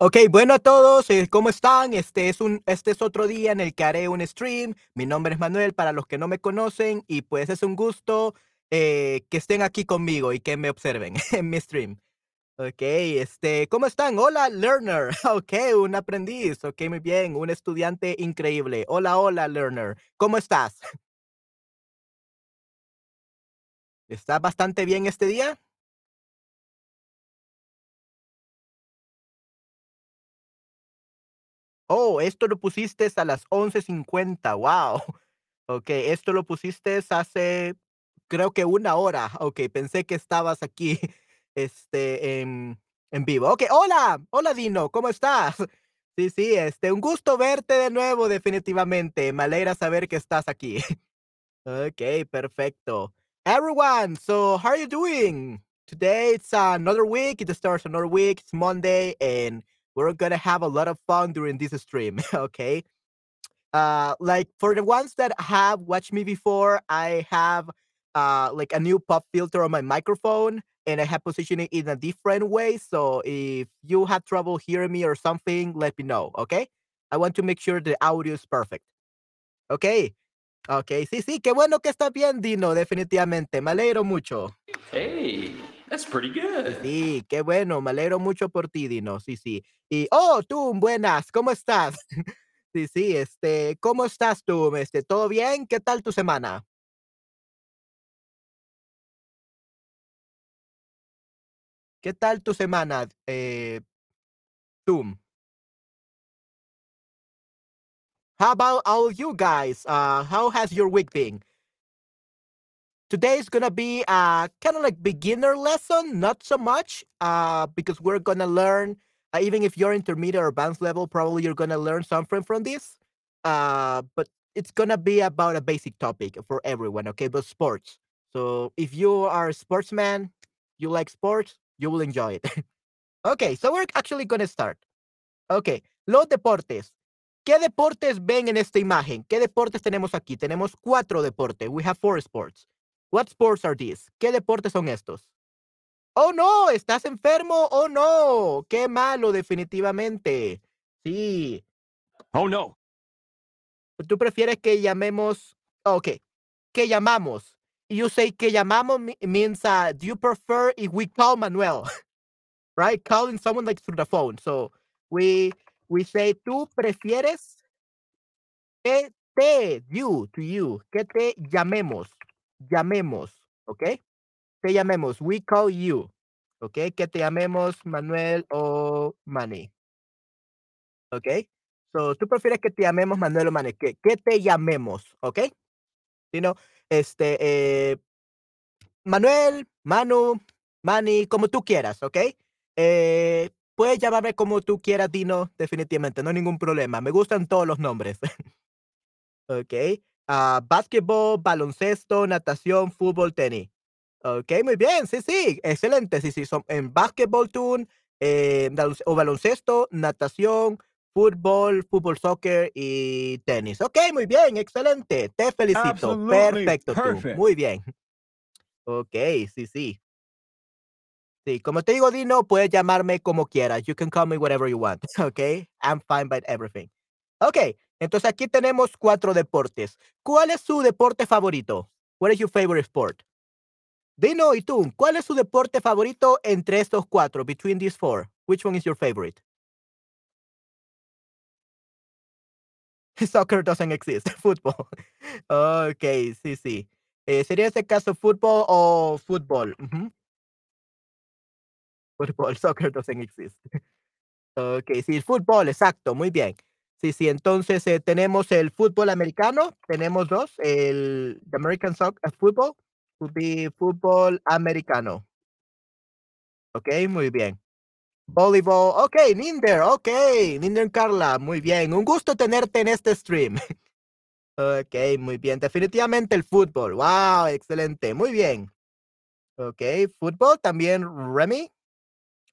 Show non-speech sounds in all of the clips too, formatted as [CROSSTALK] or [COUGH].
Okey, bueno a todos, eh, ¿cómo están? Este es un este es otro día en el que haré un stream. Mi nombre es Manuel, para los que no me conocen, y pues es un gusto, eh, que estén aquí conmigo y que me observen [LAUGHS] en mi stream. Okey, este, ¿cómo están? Hola, learner. [LAUGHS] Okey, un aprendiz. Okey, muy bien, un estudiante increíble. Hola, hola, learner. ¿Cómo estás? ¿Estás bastante bien este día? Oh, esto lo pusiste a las 11:50, guau. [LAUGHS] Okey, esto lo pusiste hace, creo que una hora. Okey, pensé que estabas aquí, [LAUGHS] este, en en vivo. Okey, hola, hola, Dino, ¿cómo estás? [LAUGHS] Sí, sí, este, un gusto verte de nuevo, definitivamente. Me alegra saber que estás aquí. Okey, perfecto. Everyone, so how are you doing? Today it's another week, it starts another week, it's Monday, and we're gonna have a lot of fun during this stream, [LAUGHS] okay? Uh, like, for the ones that have watched me before, I have, uh, like, a new pop filter on my microphone, and I have positioned it in a different way, so if you have trouble hearing me or something, let me know, okay? I want to make sure the audio is perfect. Okey, okey, sí, sí, qué bueno que estás bien, Dino, definitivamente, me alegro mucho. Hey, that's pretty good. sí, qué bueno, me alegro mucho por ti, Dino, sí, sí. Y, oh, tú, buenas, ¿cómo estás? [LAUGHS] Sí, sí, este, ¿cómo estás tú? Este, ¿todo bien? ¿Qué tal tu semana? ¿Qué tal tu semana? Eh, tú. How about all you guys? Uh, how has your week been? Today is gonna be, uh, kinda like beginner lesson, not so much, uh, because we're gonna learn, uh, even if you're intermediate or advanced level, probably you're gonna learn something from this. Uh, but it's gonna be about a basic topic for everyone, okay? But sports. So if you are a sportsman, you like sports, you will enjoy it. [LAUGHS] Okay, so we're actually gonna start. Okey, los deportes. ¿Qué deportes ven en esta imagen? ¿Qué deportes tenemos aquí? Tenemos 4 deportes. We have 4 sports. What sports are these? ¿Qué deportes son estos? ¡Oh, no! ¿Estás enfermo? ¡Oh, no! Qué malo, definitivamente. Sí. Oh no. ¿Tú prefieres que llamemos? Okey, ¿qué llamamos? You say que llamamos me means, uh, do you prefer if we call Manuel? [LAUGHS] Right? Calling someone, like, through the phone. So we we say, ¿tú prefieres? Que te, you, to you, que te llamemos, llamemos, ¿okey? Te llamemos, we call you, ¿okey? Que te llamemos Manuel o Manny. ¿Okey? So, tú prefieres que te llamemos Manuel o Manny, que que te llamemos. You know, este, eh Manuel, Manu, Manny, como tú quieras, ¿okey? Eh, puedes llamarme como tú quieras, Dino, definitivamente, no hay ningún problema. Me gustan todos los nombres. [LAUGHS] Okey. Ah, basquetbol, baloncesto, natación, fútbol, tenis. Okey, muy bien, sí, sí, excelente. Sí, sí, son en basquetbol tú, eh, o baloncesto, natación, fútbol, fútbol soccer y tenis. Okey, muy bien, excelente. Te felicito. Absolutely Perfecto tú, muy bien. Okey, sí, sí. Sí, como te digo, Dino, puedes llamarme como quieras. You can call me whatever you want, [LAUGHS] okey? I'm fine by everything. Okey, entonces aquí tenemos 4 deportes. ¿Cuál es su deporte favorito? What is your favorite sport? Dino, ¿y tú? ¿Cuál es su deporte favorito entre estos 4? Between these 4, which one is your favorite? [LAUGHS] Soccer doesn't exist, [LAUGHS] fútbol. Okey, sí, sí. Eh, ¿sería este caso fútbol o fútbol? Fútbol, [LAUGHS] soccer doesn't exist. Okey, sí, fútbol, exacto, muy bien. Sí, sí, entonces, eh, tenemos el fútbol americano, tenemos 2, el American soc eh, football, fútbol americano. Okey, muy bien. Voleibol, okey, Ninder, okey, Ninder Carla, muy bien. Un gusto tenerte en este stream. [LAUGHS] Okey, muy bien. Definitivamente el fútbol. Guau, excelente, muy bien. Okey, fútbol también, Remy.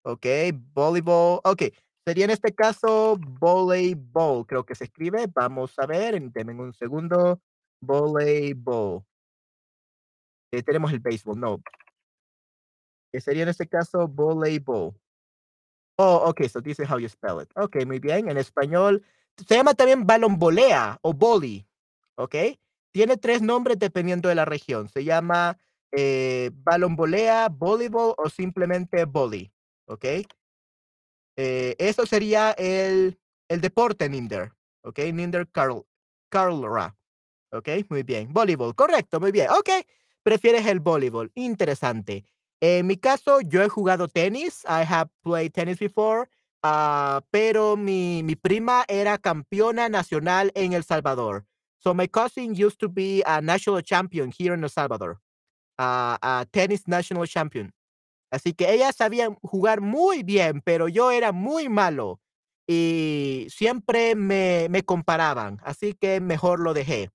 Okey, voleibol, okey, sería en este caso voleibol, creo que se escribe. Vamos a ver, en denme un segundo. Voleibol. Eh, tenemos el béisbol, no. Que sería en este caso voleibol. Oh, okay, so this is how you spell it. Okay, muy bien. En español se llama también balonbolea o boli, ¿ok? Tiene tres nombres dependiendo de la región. Se llama eh, balonbolea, voleibol o simplemente boli, ¿ok? Eh, eso sería el, el deporte Ninder, ¿ok? Ninder Carl, Carlra, ¿ok? Muy bien. Voleibol, correcto, muy bien. Ok, prefieres el voleibol. Interesante. En mi caso, yo he jugado tenis. I have played tennis before. Uh, pero mi, mi prima era campeona nacional en El Salvador. So my cousin used to be a national champion here in El Salvador. Uh, a tennis national champion. Así que ella sabía jugar muy bien, pero yo era muy malo. Y siempre me, me comparaban. Así que mejor lo dejé.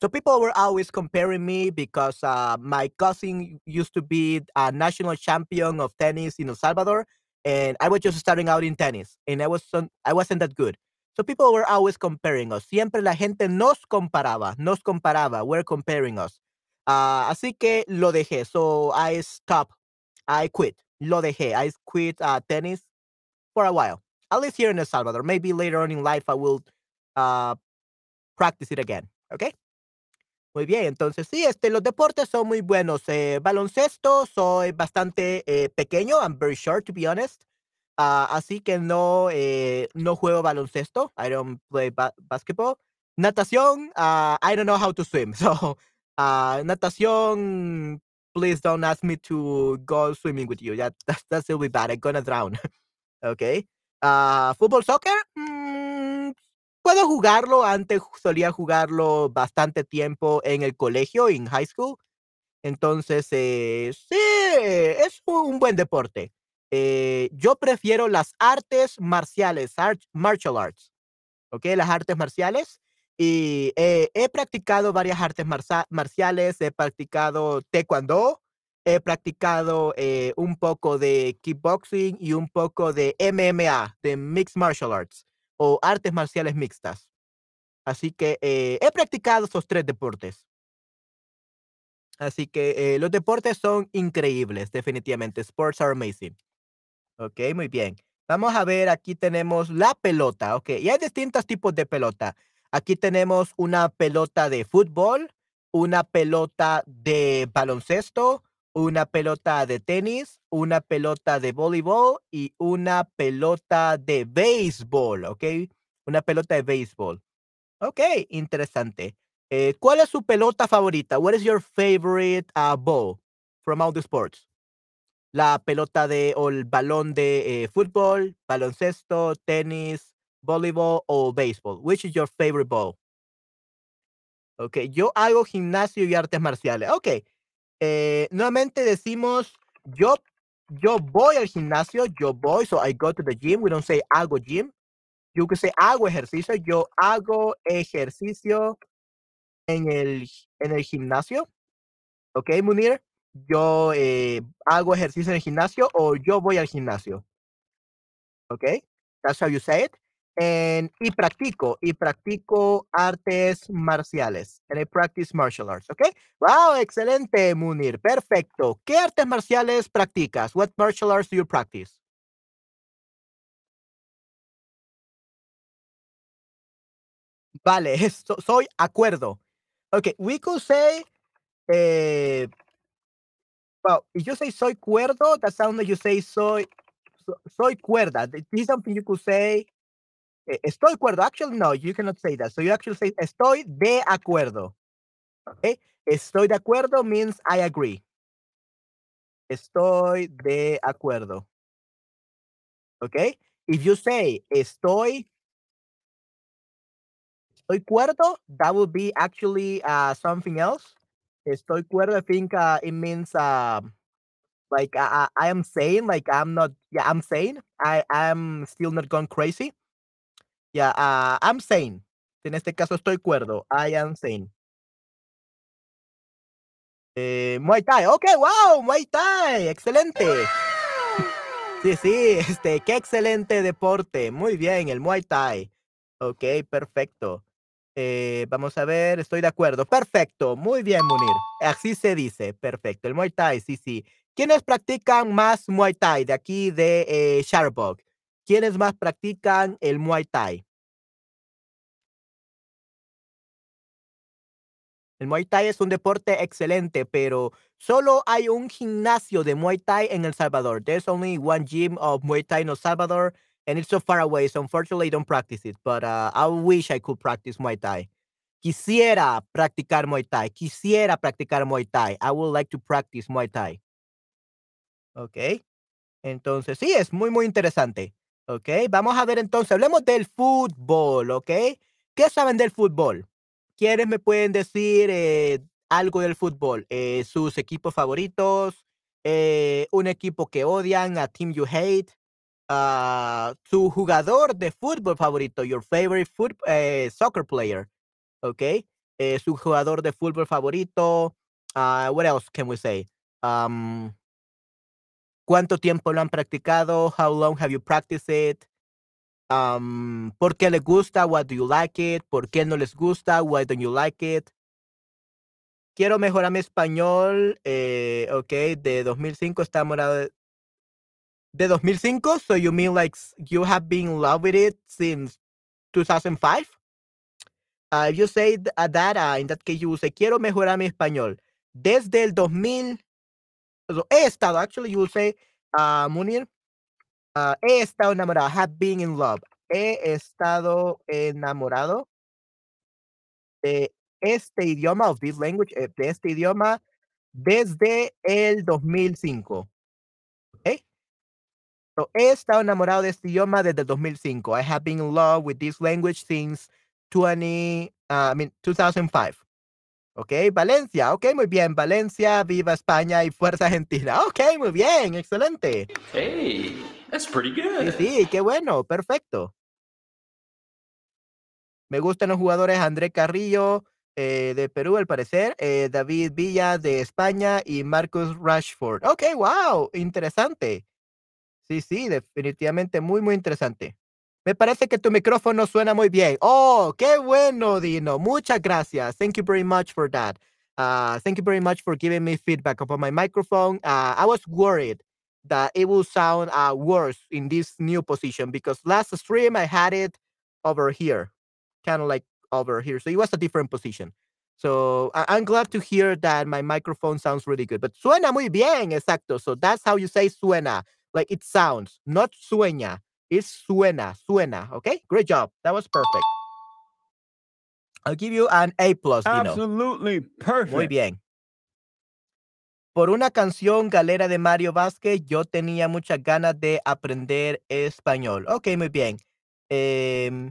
So people were always comparing me because uh, my cousin used to be a national champion of tennis in El Salvador, and I was just starting out in tennis, and I wasn't I wasn't that good. So people were always comparing us. Siempre la gente nos comparaba, nos comparaba. We're comparing us. Uh, así que lo dejé. So I stopped. I quit. Lo dejé. I quit uh, tennis for a while. At least here in El Salvador. Maybe later on in life I will uh, practice it again. Okay. Muy bien, entonces sí, este, los deportes son muy buenos. Eh, baloncesto, soy bastante eh, pequeño, I'm very short to be honest. Uh, así que no, eh, no juego baloncesto. I don't play ba basketball. Natación, uh, I don't know how to swim. [LAUGHS] So, uh, natación, please don't ask me to go swimming with you. That, [LAUGHS] that's, that's really bad. I'm gonna drown. [LAUGHS] okay. Uh, fútbol, soccer, mm, puedo jugarlo. Antes solía jugarlo bastante tiempo en el colegio, en high school. Entonces, eh, sí, es un buen deporte. Eh, yo prefiero las artes marciales, art, martial arts. ¿Ok? Las artes marciales. Y eh, he practicado varias artes marciales. He practicado taekwondo. He practicado eh, un poco de kickboxing y un poco de MMA, de mixed martial arts o artes marciales mixtas. Así que eh, he practicado esos tres deportes. Así que eh, los deportes son increíbles, definitivamente. Sports are amazing. Ok, muy bien. Vamos a ver, aquí tenemos la pelota. Ok, y hay distintos tipos de pelota. Aquí tenemos una pelota de fútbol, una pelota de baloncesto, una pelota de tenis, una pelota de voleibol y una pelota de béisbol, ¿ok? Una pelota de béisbol. Ok, interesante. Eh, ¿Cuál es su pelota favorita? What is your favorite uh, ball from all the sports? La pelota de o el balón de eh, fútbol, baloncesto, tenis, voleibol o béisbol. Which is your favorite ball? Ok, yo hago gimnasio y artes marciales. Ok, eh, nuevamente decimos yo yo voy al gimnasio, yo voy, so I go to the gym. We don't say hago gym. You can say hago ejercicio. Yo hago ejercicio en el, en el gimnasio. ¿Ok, Munir? Yo eh, hago ejercicio en el gimnasio o yo voy al gimnasio. ¿Ok? That's how you say it. And, y practico, y practico artes marciales. And I practice martial arts, ¿ok? Wow, excelente, Munir. Perfecto. ¿Qué artes marciales practicas? What martial arts do you practice? Vale, [LAUGHS] soy acuerdo. Okay, we could say, eh, well, if you say soy cuerdo, that sounds like you say soy, so, soy cuerda. This is something you could say Eh, estoy acuerdo. Actually, no, you cannot say that. So you actually say estoy de acuerdo. Okay? Estoy de acuerdo means I agree. Estoy de acuerdo. Okay? If you say estoy estoy cuerdo, that would be actually uh, something else. Estoy cuerdo, I think uh, it means um, like I, I am saying, like I'm not, yeah, I'm saying I am still not gone crazy. Ya, ah, I'm sane. En este caso estoy cuerdo. I am sane. Eh, Muay Thai. Ok, wow, Muay Thai. Excelente. Sí, sí, [LAUGHS] este, qué excelente deporte. Muy bien, el Muay Thai. Ok, perfecto. Eh, vamos a ver, estoy de acuerdo. Perfecto, muy bien, Munir. Así se dice, perfecto. El Muay Thai, sí, sí. ¿Quiénes practican más Muay Thai de aquí de eh, Sharbog? ¿Quiénes más practican el Muay Thai? El Muay Thai es un deporte excelente, pero solo hay un gimnasio de Muay Thai en El Salvador. There's only one gym of Muay Thai in El Salvador, and it's so far away, so unfortunately I don't practice it. But uh, I wish I could practice Muay Thai. Quisiera practicar Muay Thai. Quisiera practicar Muay Thai. I would like to practice Muay Thai. Ok. Entonces, sí, es muy, muy interesante. Ok. Vamos a ver entonces, hablemos del fútbol. Ok. ¿Qué saben del fútbol? ¿Quiénes me pueden decir eh, algo del fútbol? Eh, sus equipos favoritos, eh, un equipo que odian, a team you hate, uh, su jugador de fútbol favorito, your favorite foot, soccer player, ¿ok? su jugador de fútbol favorito, uh, what else can we say? Um, ¿Cuánto tiempo lo han practicado? How long have you practiced it? Um, ¿Por qué les gusta? What do you like it? ¿Por qué no les gusta? Why don't you like it? Quiero mejorar mi español. Eh, ok, de 2005 está morado. De, de 2005? So you mean like you have been in love with it since 2005? Uh, if you say uh, that, uh, in that case you say, quiero mejorar mi español. Desde el 2000, he estado, actually you will say, uh, Munir, Uh, he estado enamorado. Have been in love. He estado enamorado de este idioma, of this language, eh, de este idioma, desde el 2005. ¿Ok? So, he estado enamorado de este idioma desde el 2005. I have been in love with this language since 20, uh, I mean, 2005. Ok, Valencia. Ok, muy bien. Valencia, viva España y fuerza argentina. Ok, muy bien. Excelente. Hey, that's pretty good. Sí, sí, qué bueno. Perfecto. Me gustan los jugadores André Carrillo eh, de Perú, al parecer, eh, David Villa de España y Marcus Rashford. Ok, wow, interesante. Sí, sí, definitivamente muy, muy interesante. Me parece que tu micrófono suena muy bien. Oh, qué bueno, Dino. Muchas gracias. Thank you very much for that. Uh, thank you very much for giving me feedback upon my microphone. Uh, I was worried that it will sound uh, worse in this new position because last stream I had it over here, kind of like over here. So it was a different position. So I- am glad to hear that my microphone sounds really good. But suena muy bien, exacto. So that's how you say suena, like it sounds, not sueña. It's suena, suena. Okay, great job. That was perfect. I'll give you an A plus. Dino. Absolutely perfect. Muy bien. Por una canción galera de Mario Vázquez, yo tenía muchas ganas de aprender español. Ok, muy bien. Eh,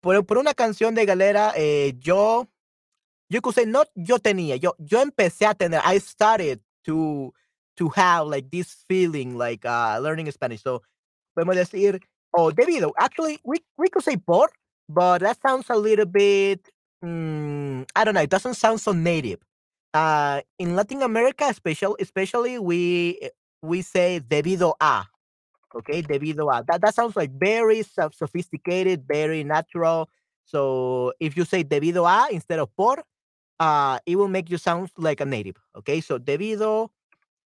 por, por, una canción de galera, eh, yo, yo que no, yo tenía, yo, yo empecé a tener, I started to, to have like this feeling like uh, learning Spanish. So, podemos decir, o oh, debido. Actually, we, we could say por, but that sounds a little bit, mm, I don't know, it doesn't sound so native. Uh, in Latin America, especially, especially we we say debido a, okay, debido a. That, that sounds like very sophisticated, very natural. So if you say debido a instead of por, uh, it will make you sound like a native. Okay, so debido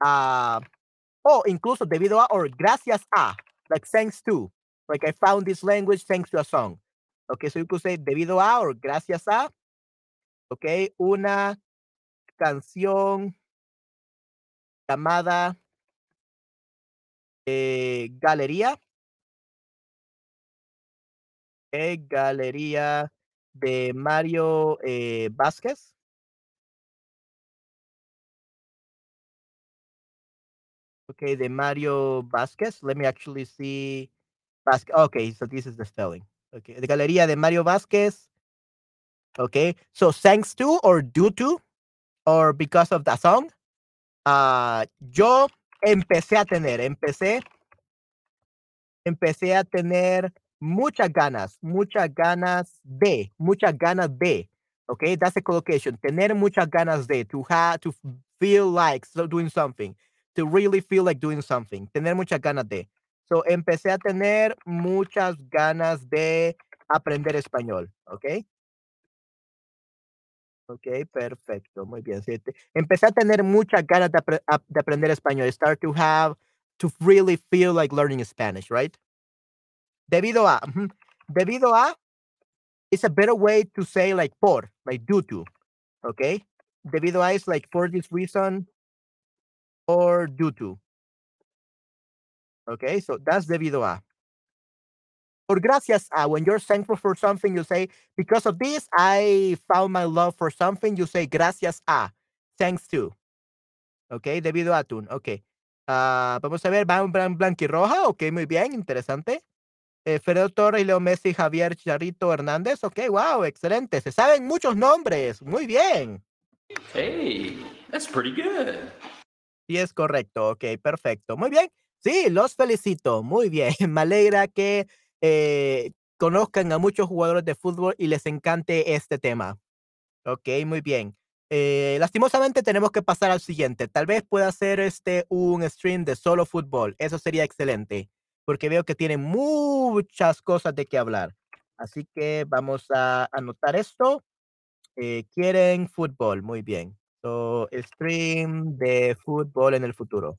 a, o incluso debido a or gracias a like thanks to. Like I found this language thanks to a song. Okay, so you could say debido a or gracias a. Okay, una canción llamada eh, Galería. Galería de Mario eh, Vázquez. Okay, de Mario Vázquez. Let me actually see. Vázquez. Okay, so this is the spelling. Okay, the Galería de Mario Vázquez. Okay, so thanks to or due to or because of the song, uh, yo empecé a tener, empecé, empecé a tener muchas ganas, muchas ganas de, muchas ganas de. Okay, that's the collocation. Tener muchas ganas de, to have, to feel like doing something to really feel like doing something, tener muchas ganas de. So, empecé a tener muchas ganas de aprender español, ¿ok? Ok, perfecto, muy bien. Sí, te- empecé a tener muchas ganas de, de aprender español. Start to have, to really feel like learning Spanish, right? Debido a, debido a, it's a better way to say like por, like due to, okay? Debido a is like for this reason or due to, okay? So that's debido a. Por gracias a, when you're thankful for something, you say, because of this, I found my love for something, you say gracias a, thanks to. Ok, debido a atún, ok. Ah, vamos a ver, van blan blanquirroja, ok, muy bien, interesante. Eh, Fredo Torres, Leo Messi, Javier Charito Hernández, ok, wow, excelente. Se saben muchos nombres, muy bien. Hey, that's pretty good. Sí, es correcto, ok, perfecto. Muy bien. Sí, los felicito, muy bien. [LAUGHS] Me alegra que eh, conozcan a muchos jugadores de fútbol y les encante este tema. Ok, muy bien. Eh, lastimosamente tenemos que pasar al siguiente. Tal vez pueda hacer este un stream de solo fútbol. Eso sería excelente, porque veo que tiene muchas cosas de qué hablar. Así que vamos a anotar esto. Eh, quieren fútbol, muy bien. So, stream de fútbol en el futuro.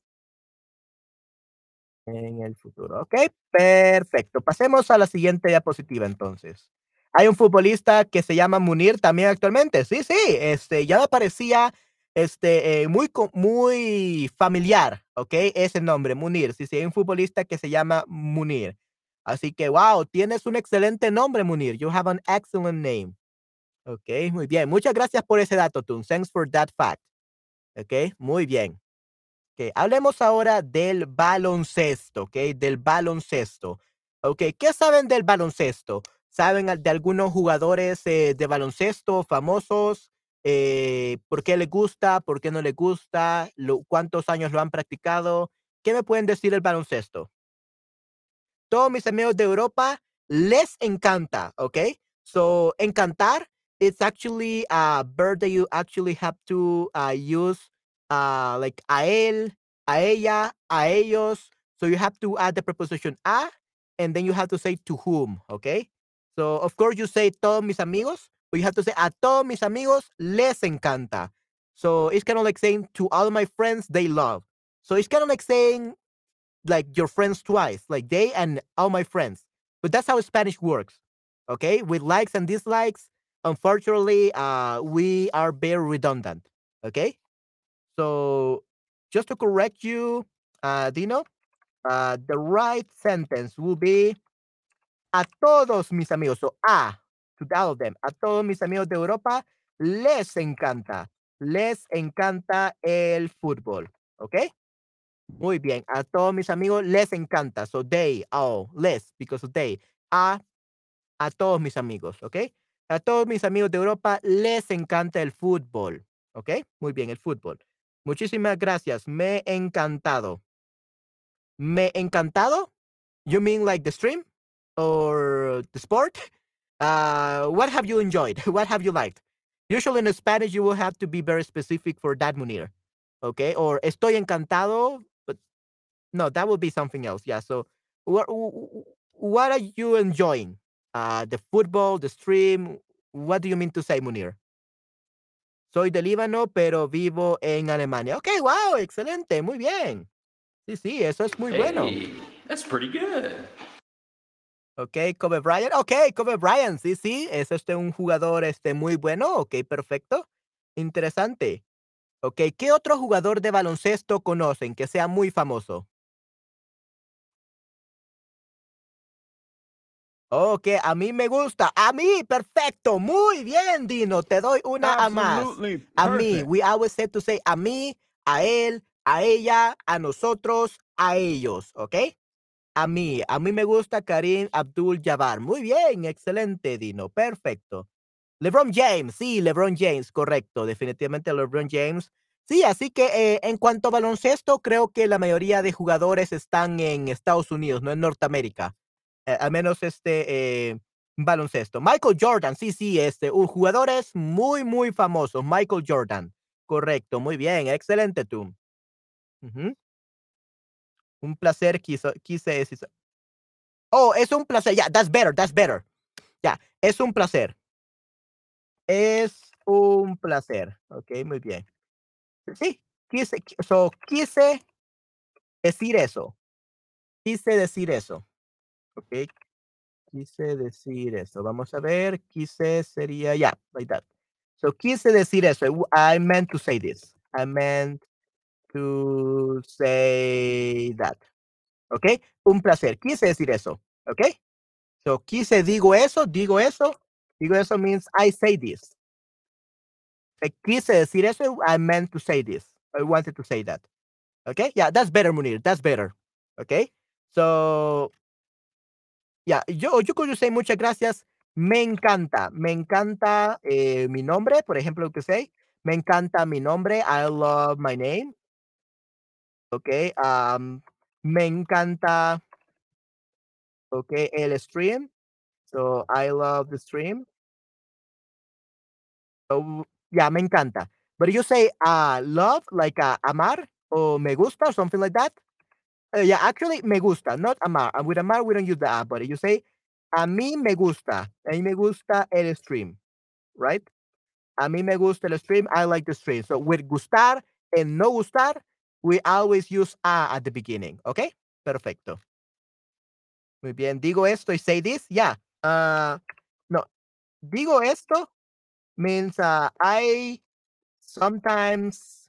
En el futuro. Ok, perfecto. Pasemos a la siguiente diapositiva entonces. Hay un futbolista que se llama Munir también actualmente. Sí, sí, este, ya me parecía este, eh, muy, muy familiar, ¿ok? Ese nombre, Munir. Sí, sí, hay un futbolista que se llama Munir. Así que, wow, tienes un excelente nombre, Munir. You have an excellent name. Ok, muy bien. Muchas gracias por ese dato, Tun. Thanks for that fact. Ok, muy bien. Ok, hablemos ahora del baloncesto, ¿ok? Del baloncesto. Ok, ¿qué saben del baloncesto? ¿Saben de algunos jugadores eh, de baloncesto famosos? Eh, ¿Por qué les gusta? ¿Por qué no les gusta? ¿Cuántos años lo han practicado? ¿Qué me pueden decir del baloncesto? todos mis amigos de Europa les encanta, okay? So, encantar, it's actually a verb that you actually have to uh, use uh, like a él, a ella, a ellos. So you have to add the preposition a, and then you have to say to whom, okay? So, of course, you say todos mis amigos, but you have to say a todos mis amigos les encanta. So it's kind of like saying to all my friends they love. So it's kind of like saying like your friends twice, like they and all my friends. But that's how Spanish works. Okay, with likes and dislikes. Unfortunately, uh, we are very redundant. Okay, so just to correct you, uh, Dino, uh, the right sentence will be a todos mis amigos. So a to all of them. A todos mis amigos de Europa les encanta, les encanta el fútbol. Okay. Muy bien. A todos mis amigos les encanta. So they, all, les, because they. A, a todos mis amigos, ¿ok? A todos mis amigos de Europa les encanta el fútbol, ¿ok? Muy bien, el fútbol. Muchísimas gracias. Me encantado. Me encantado? You mean like the stream or the sport? Uh, what have you enjoyed? [LAUGHS] What have you liked? Usually in Spanish, you will have to be very specific for that, Munir. Okay, or estoy encantado, but no, that would be something else. Yeah. So, what what are you enjoying? Uh, the football, the stream. What do you mean to say, Munir? Soy de Líbano, pero vivo en Alemania. Okay, wow, excelente, muy bien. Sí, sí, eso es muy bueno. Hey, that's pretty good. Ok, Kobe Bryant. Ok, Kobe Bryant. Sí, sí, es este un jugador este muy bueno. Ok, perfecto. Interesante. Ok, ¿qué otro jugador de baloncesto conocen que sea muy famoso? Ok, a mí me gusta. A mí, perfecto. Muy bien, Dino. Te doy una a más. A mí, we always say to say a mí, a él, a ella, a nosotros, a ellos. ¿Ok? A mí, a mí me gusta Karim Abdul Jabbar. Muy bien, excelente, Dino. Perfecto. LeBron James, sí, LeBron James, correcto. Definitivamente LeBron James. Sí, así que eh, en cuanto a baloncesto, creo que la mayoría de jugadores están en Estados Unidos, no en Norteamérica. Eh, al menos este eh, baloncesto. Michael Jordan, sí, sí, este, uh, jugadores muy, muy famosos. Michael Jordan, correcto, muy bien, excelente tú. Un placer, quiso, quise decir. Oh, es un placer. Yeah, that's better, that's better. Ya, es un placer. Es un placer. Ok, muy bien. Sí, quise, so, quise decir eso. Quise decir eso. Ok, quise decir eso. Vamos a ver, quise sería, ya, yeah, like that. So, quise decir eso. I meant to say this. I meant to say that. ¿Ok? Un placer. Quise decir eso. ¿Ok? So, quise, digo eso, digo eso. Digo eso means I say this. I quise decir eso, I meant to say this. I wanted to say that. Okay? Yeah, that's better, Munir. That's better. Okay? So, yeah, yo, yo say muchas gracias. Me encanta, me encanta eh, mi nombre, por ejemplo, say, me encanta mi nombre. I love my name. Okay, um, me encanta, okay, el stream. So I love the stream. So yeah, me encanta. But you say uh, love, like uh, amar or me gusta, or something like that. Uh, yeah, actually, me gusta, not amar. And with amar, we don't use the a, but you say a mí me gusta. A mí me gusta el stream, right? A mí me gusta el stream. I like the stream. So with gustar and no gustar, we always use a at the beginning. Okay? Perfecto. Muy bien. Digo esto y say this. Yeah. Uh, no. Digo esto means uh, I sometimes,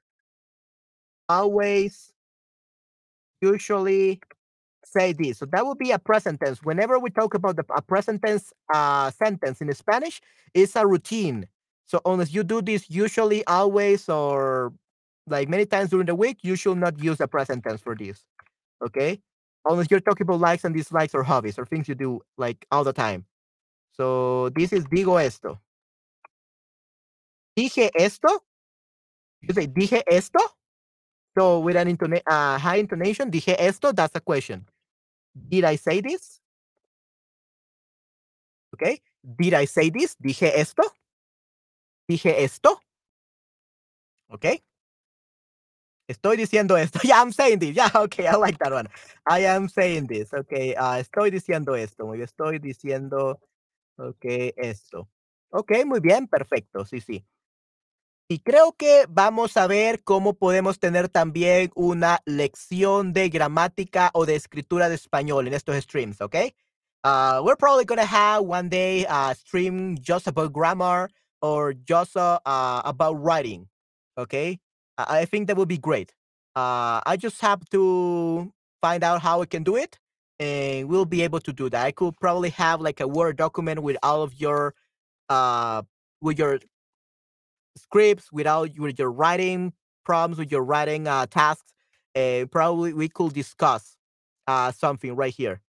always, usually say this. So that would be a present tense. Whenever we talk about the, a present tense uh, sentence in Spanish, it's a routine. So unless you do this usually, always, or like many times during the week, you should not use the present tense for this. Okay? Unless you're talking about likes and dislikes or hobbies or things you do like all the time. So this is digo esto. Dije esto. You say dije esto. So with an intona uh, high intonation, dije esto, that's a question. Did I say this? Okay. Did I say this? Dije esto. Dije esto. Okay. Estoy diciendo esto. [LAUGHS] Yeah, I'm saying this. Yeah, okay, I like that one. I am saying this. Okay, uh, estoy diciendo esto. Muy bien, estoy diciendo, okay, esto. Ok, muy bien, perfecto. Sí, sí. Y creo que vamos a ver cómo podemos tener también una lección de gramática o de escritura de español en estos streams, ¿ok? Uh, we're probably going to have one day a stream just about grammar or just uh, uh, about writing, okay? I think that would be great. Uh, I just have to find out how I can do it, and we'll be able to do that. I could probably have like a Word document with all of your, uh, with your scripts, without with your writing problems, with your writing uh, tasks, and probably we could discuss uh, something right here.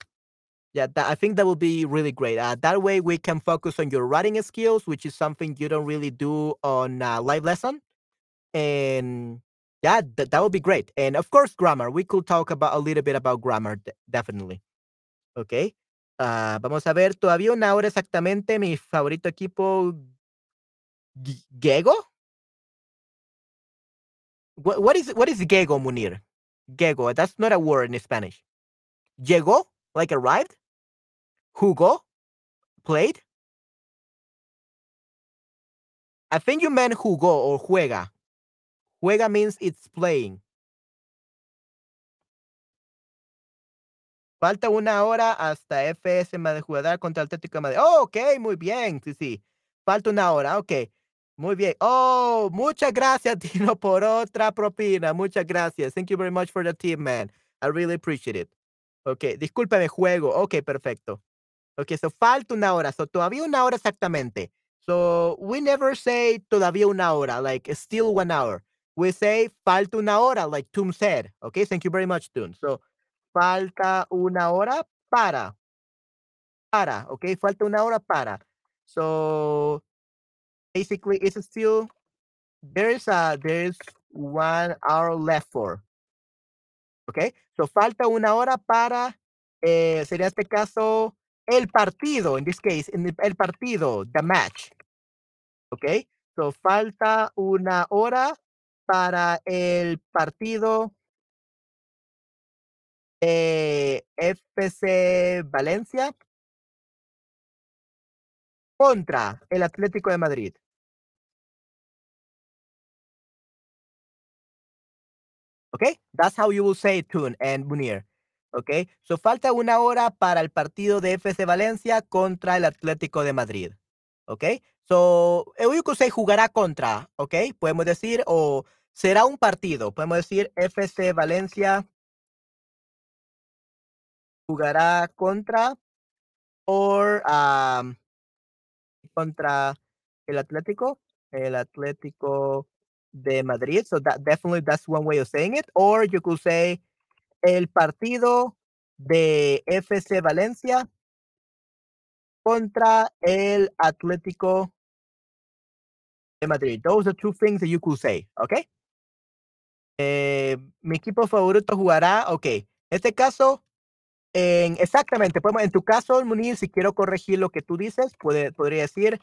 Yeah, that, I think that would be really great. Uh, that way, we can focus on your writing skills, which is something you don't really do on uh, live lesson. And yeah, that, that would be great. And of course, grammar. We could talk about a little bit about grammar, definitely. Okay. Uh, vamos a ver, todavía una hora exactamente. Mi favorito equipo, Gego. What, what is what is Gego, Munir? Gego. That's not a word in Spanish. Llegó, like arrived. Jugó, played. I think you meant jugó or juega. Juega means it's playing. Falta una hora hasta FS de jugar contra Atlético de Madrid. Oh, ok, muy bien. Sí, sí. Falta una hora, ok. Muy bien. Oh, muchas gracias, [LAUGHS] Tino, por otra propina. Muchas gracias. Thank you very much for the tip, man. I really appreciate it. Ok, discúlpeme, juego. Ok, perfecto. Ok, so falta una hora. So todavía una hora exactamente. So we never say todavía una hora, like still one hour. We say falta una hora, like Tum said. Okay, thank you very much, Tum. So falta una hora para. Para, okay, falta una hora para. So basically, it's still there's a there's one hour left for. Okay, so falta una hora para eh, sería este caso el partido. In this case, in the, el partido, the match. Okay, so falta una hora para el partido eh, FC Valencia contra el Atlético de Madrid. Okay, that's how you will say Tune and Munir. Okay, so falta una hora para el partido de FC Valencia contra el Atlético de Madrid. Okay, so say jugará contra. Okay, podemos decir o será un partido. Podemos decir FC Valencia jugará contra o um, contra el Atlético, el Atlético de Madrid. So that definitely that's one way of saying it. Or you could say el partido de FC Valencia contra el Atlético de Madrid. Those are two things that you could say, okay? Eh, mi equipo favorito jugará, ok. En este caso, en, exactamente, podemos, en tu caso, Munir, si quiero corregir lo que tú dices, puede, podría decir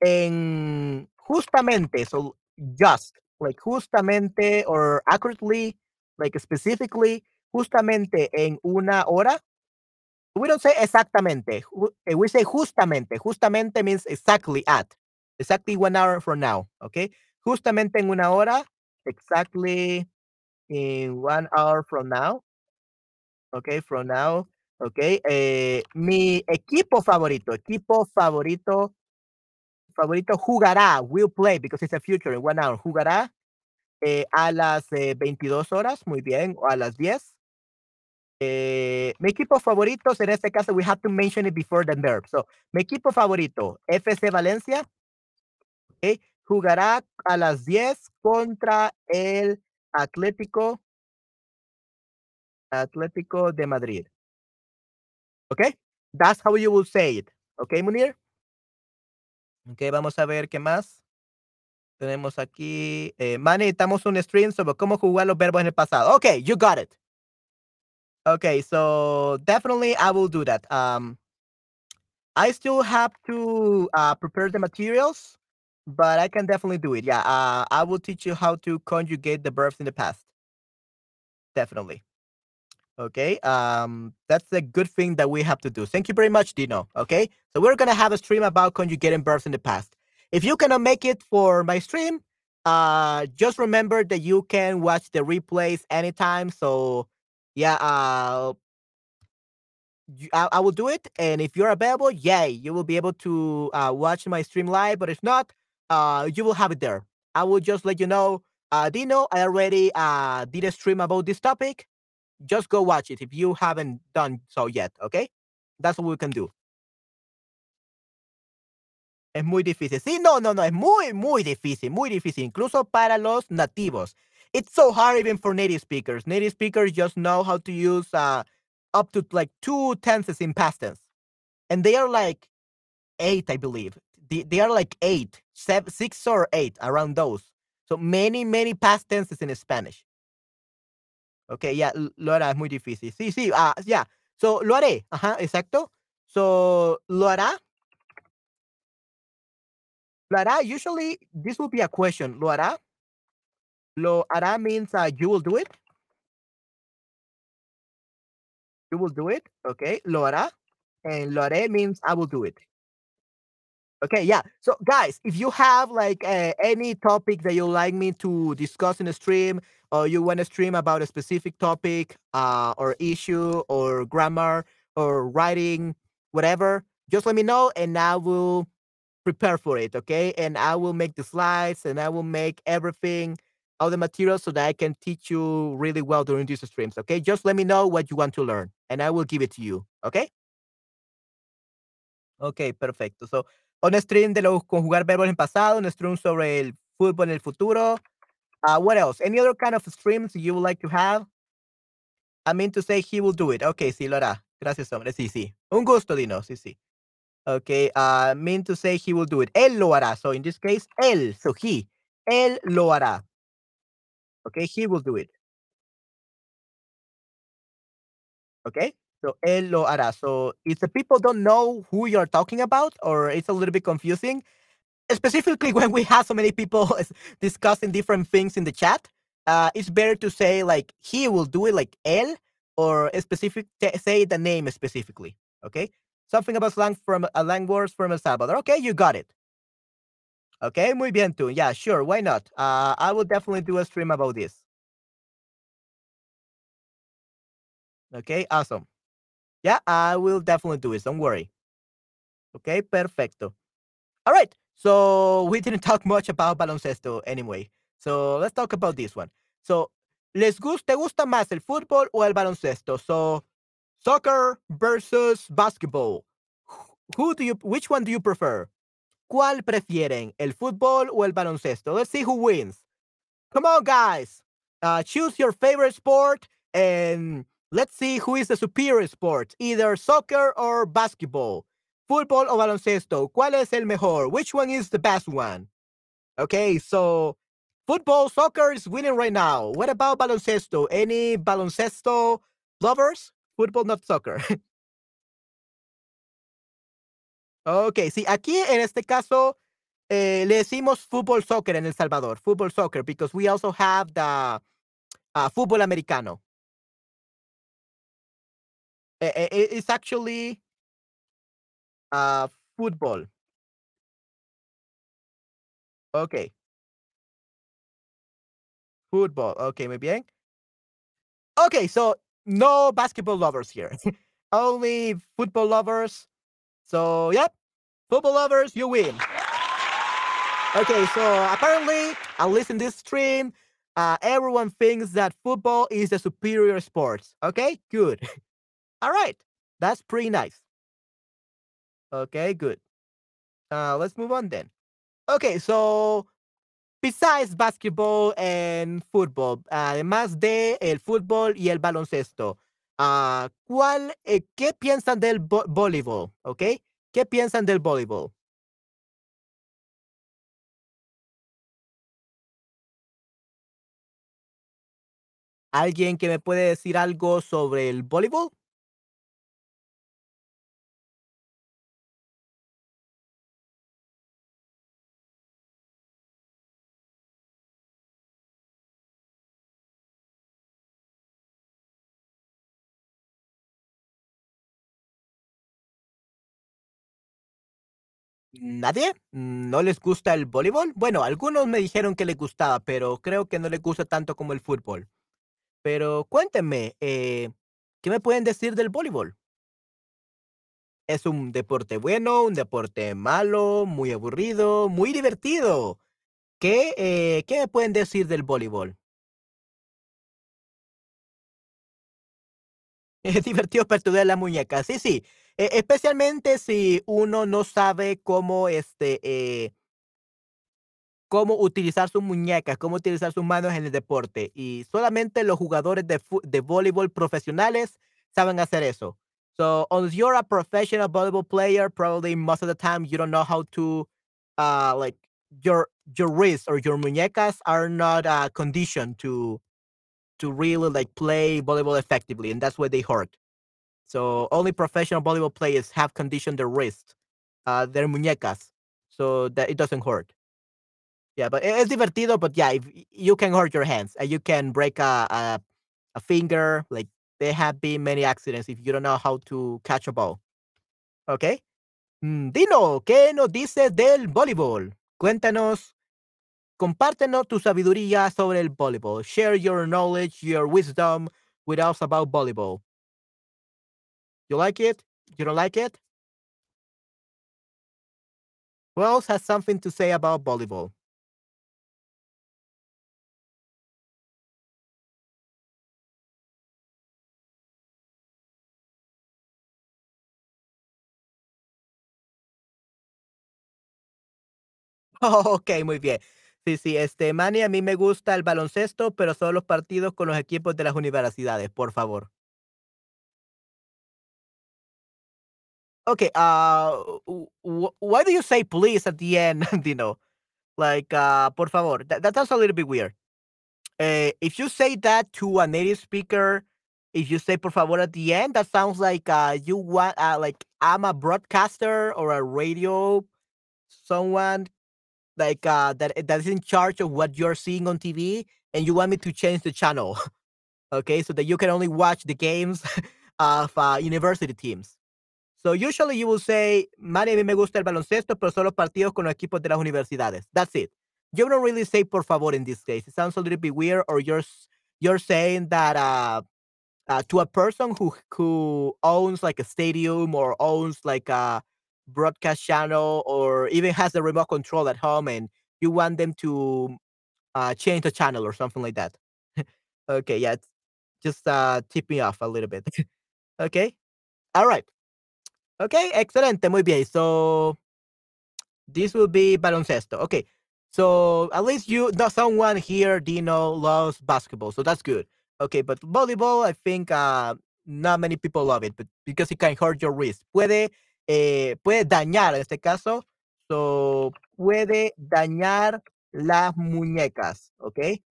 en justamente, so just, like justamente, or accurately, like specifically, justamente en una hora. We don't say exactamente. Eh, we say justamente. Justamente means exactly at. Exactly one hour from now. Okay. Justamente en una hora. Exactly in one hour from now. Okay, from now. Okay. Eh, mi equipo favorito. Equipo favorito. Favorito jugará. Will play because it's a future in one hour. Jugará eh, a las eh, 22 horas. Muy bien. O a las 10. Eh, mi equipo favorito, en este caso, we have to mention it before the verb. So, mi equipo favorito, FC Valencia, okay, jugará a las 10 contra el Atlético, Atlético de Madrid. Okay, that's how you will say it. Okay, Munir. Okay, vamos a ver qué más. Tenemos aquí, eh, estamos un stream sobre cómo jugar los verbos en el pasado. Okay, you got it. Okay, so definitely I will do that. Um, I still have to uh, prepare the materials, but I can definitely do it. Yeah, uh, I will teach you how to conjugate the verbs in the past. Definitely. Okay, um, that's a good thing that we have to do. Thank you very much, Dino. Okay, so we're gonna have a stream about conjugating verbs in the past. If you cannot make it for my stream, uh, just remember that you can watch the replays anytime. So yeah, uh, I, I, will do it. And if you're available, yay, you will be able to uh, watch my stream live. But if not, uh, you will have it there. I will just let you know, uh, Dino, I already uh, did a stream about this topic. Just go watch it if you haven't done so yet, okay? That's what we can do. Es muy difícil. Sí, no, no, no, es muy, muy difícil, muy difícil, incluso para los nativos. it's so hard even for native speakers. Native speakers just know how to use uh, up to like two tenses in past tense, and they are like eight, I believe. They, they are like eight, seven, six or eight around those. So many, many past tenses in Spanish. Okay, yeah, lo hará, es muy difícil. Sí, sí, ah, uh, yeah. So, lo haré. Ajá, exacto. So, lo hará. Lo hará, usually, this will be a question. Lo hará. Lo hará means uh, you will do it. You will do it. Okay. Lo hará. And lo haré means I will do it. Okay, yeah. So, guys, if you have like uh, any topic that you like me to discuss in a stream, or you want to stream about a specific topic, uh, or issue, or grammar, or writing, whatever, just let me know, and I will prepare for it. Okay, and I will make the slides, and I will make everything all the materials so that I can teach you really well during these streams. Okay, just let me know what you want to learn and I will give it to you. Okay. Ok, perfecto. So, un stream de los conjugar verbos en pasado, un stream sobre el fútbol en el futuro. Uh, what else? Any other kind of streams you would like to have? I mean to say he will do it. Okay, sí, lo hará. Gracias, hombre. Sí, sí. Un gusto, Dino. Sí, sí. Okay, uh, mean to say he will do it. Él lo hará. So in this case, él. So he. Él lo hará. Okay, he will do it. Okay, so él lo hará. So if the people don't know who you're talking about, or it's a little bit confusing, specifically [LAUGHS] when we have so many people [LAUGHS] discussing different things in the chat, uh, it's better to say like he will do it, like él, or specific say the name specifically. Okay, something about slang from a uh, language from El Salvador. Okay, you got it. Okay, muy bien tú. Yeah, sure. Why not? Uh, I will definitely do a stream about this. Okay, awesome. Yeah, I will definitely do it. Don't worry. Okay, perfecto. All right. So we didn't [LAUGHS] talk much about baloncesto anyway. So let's talk about this one. So, ¿les gusta, gusta más el fútbol o el baloncesto? So, soccer versus basketball. Who do you, which one do you prefer? ¿Cuál prefieren, el fútbol o el baloncesto? Let's see who wins. Come on, guys. Uh, choose your favorite sport and let's see who is the superior sport, either soccer or basketball. football o baloncesto. ¿Cuál es el mejor? Which one is the best one? Okay, so football, soccer is winning right now. What about baloncesto? Any baloncesto lovers? Football, not soccer. [LAUGHS] ok, sí, aquí en este caso eh, le decimos fútbol soccer en El Salvador, fútbol soccer, because we also have the uh, fútbol americano. It's actually uh, football. Ok. Football. Ok, muy bien. Okay, so no basketball lovers here. [LAUGHS] Only football lovers. So, yep, football lovers, you win. Okay, so apparently, at least in this stream, uh, everyone thinks that football is the superior sport. Okay, good. [LAUGHS] All right, that's pretty nice. Okay, good. Uh, let's move on then. Okay, so besides basketball and football, además de el fútbol y el baloncesto, uh, ¿cuál, eh, ¿qué piensan del voleibol? ¿Ok? ¿Qué piensan del voleibol? ¿Alguien que me puede decir algo sobre el voleibol? ¿Nadie? ¿No les gusta el voleibol? Bueno, algunos me dijeron que les gustaba, pero creo que no les gusta tanto como el fútbol. Pero cuéntenme, eh, ¿qué me pueden decir del voleibol? ¿Es un deporte bueno, un deporte malo, muy aburrido, muy divertido? ¿Qué, eh, ¿qué me pueden decir del voleibol? Es divertido perturbar la muñeca. Sí, sí. E especialmente si uno no sabe cómo, este, eh cómo utilizar sus muñecas, cómo utilizar sus manos en el deporte. Y solamente los jugadores de voleibol profesionales saben hacer eso. So, unless you're a professional volleyball player, probably most of the time you don't know how to, uh, like your your wrist or your muñecas are not, uh, conditioned to to really, like, play volleyball effectively, and that's why they hurt. So, only professional volleyball players have conditioned their wrist, uh, their muñecas, so that it doesn't hurt. Yeah, but it's divertido, but yeah, if you can hurt your hands and you can break a a a finger, like, there have been many accidents if you don't know how to catch a ball. ¿Okey? Mm, Dino, ¿qué nos dices del voleibol? Cuéntanos, compártenos tu sabiduría sobre el voleibol. Share your knowledge, your wisdom with us about volleyball. You like it? You don't like it? Who else has something to say about volleyball? [LAUGHS] Okey, muy bien. Sí, sí, este, Manny, a mí me gusta el baloncesto, pero solo los partidos con los equipos de las universidades, por favor. Okay, uh, why do you say please at the end, [LAUGHS] Dino? Like, uh, por favor, that that sounds a little bit weird. Eh, if you say that to a native speaker, if you say por favor at the end, that sounds like, uh, you want, uh, like I'm a broadcaster or a radio someone like uh that that is in charge of what you're seeing on TV and you want me to change the channel. [LAUGHS] okay, so that you can only watch the games [LAUGHS] of uh, university teams. So usually you will say, Mari, me gusta el baloncesto, pero solo partidos con los equipos de las universidades. That's it. You don't really say por favor in this case. It sounds a little bit weird, or you're you're saying that uh uh, to a person who who owns like a stadium or owns like a broadcast channel or even has a remote control at home and you want them to uh, change the channel or something like that. [LAUGHS] okay, yeah, just uh, tip me off a little bit. [LAUGHS] okay, all right. Okay, excelente, muy bien. So this will be baloncesto. Okay, so at least you, no, someone here, Dino, loves basketball, so that's good. Okay, but volleyball, I think uh, not many people love it, but because it can hurt your wrist. Puede, eh, puede dañar, en este caso, so puede dañar las muñecas, okay?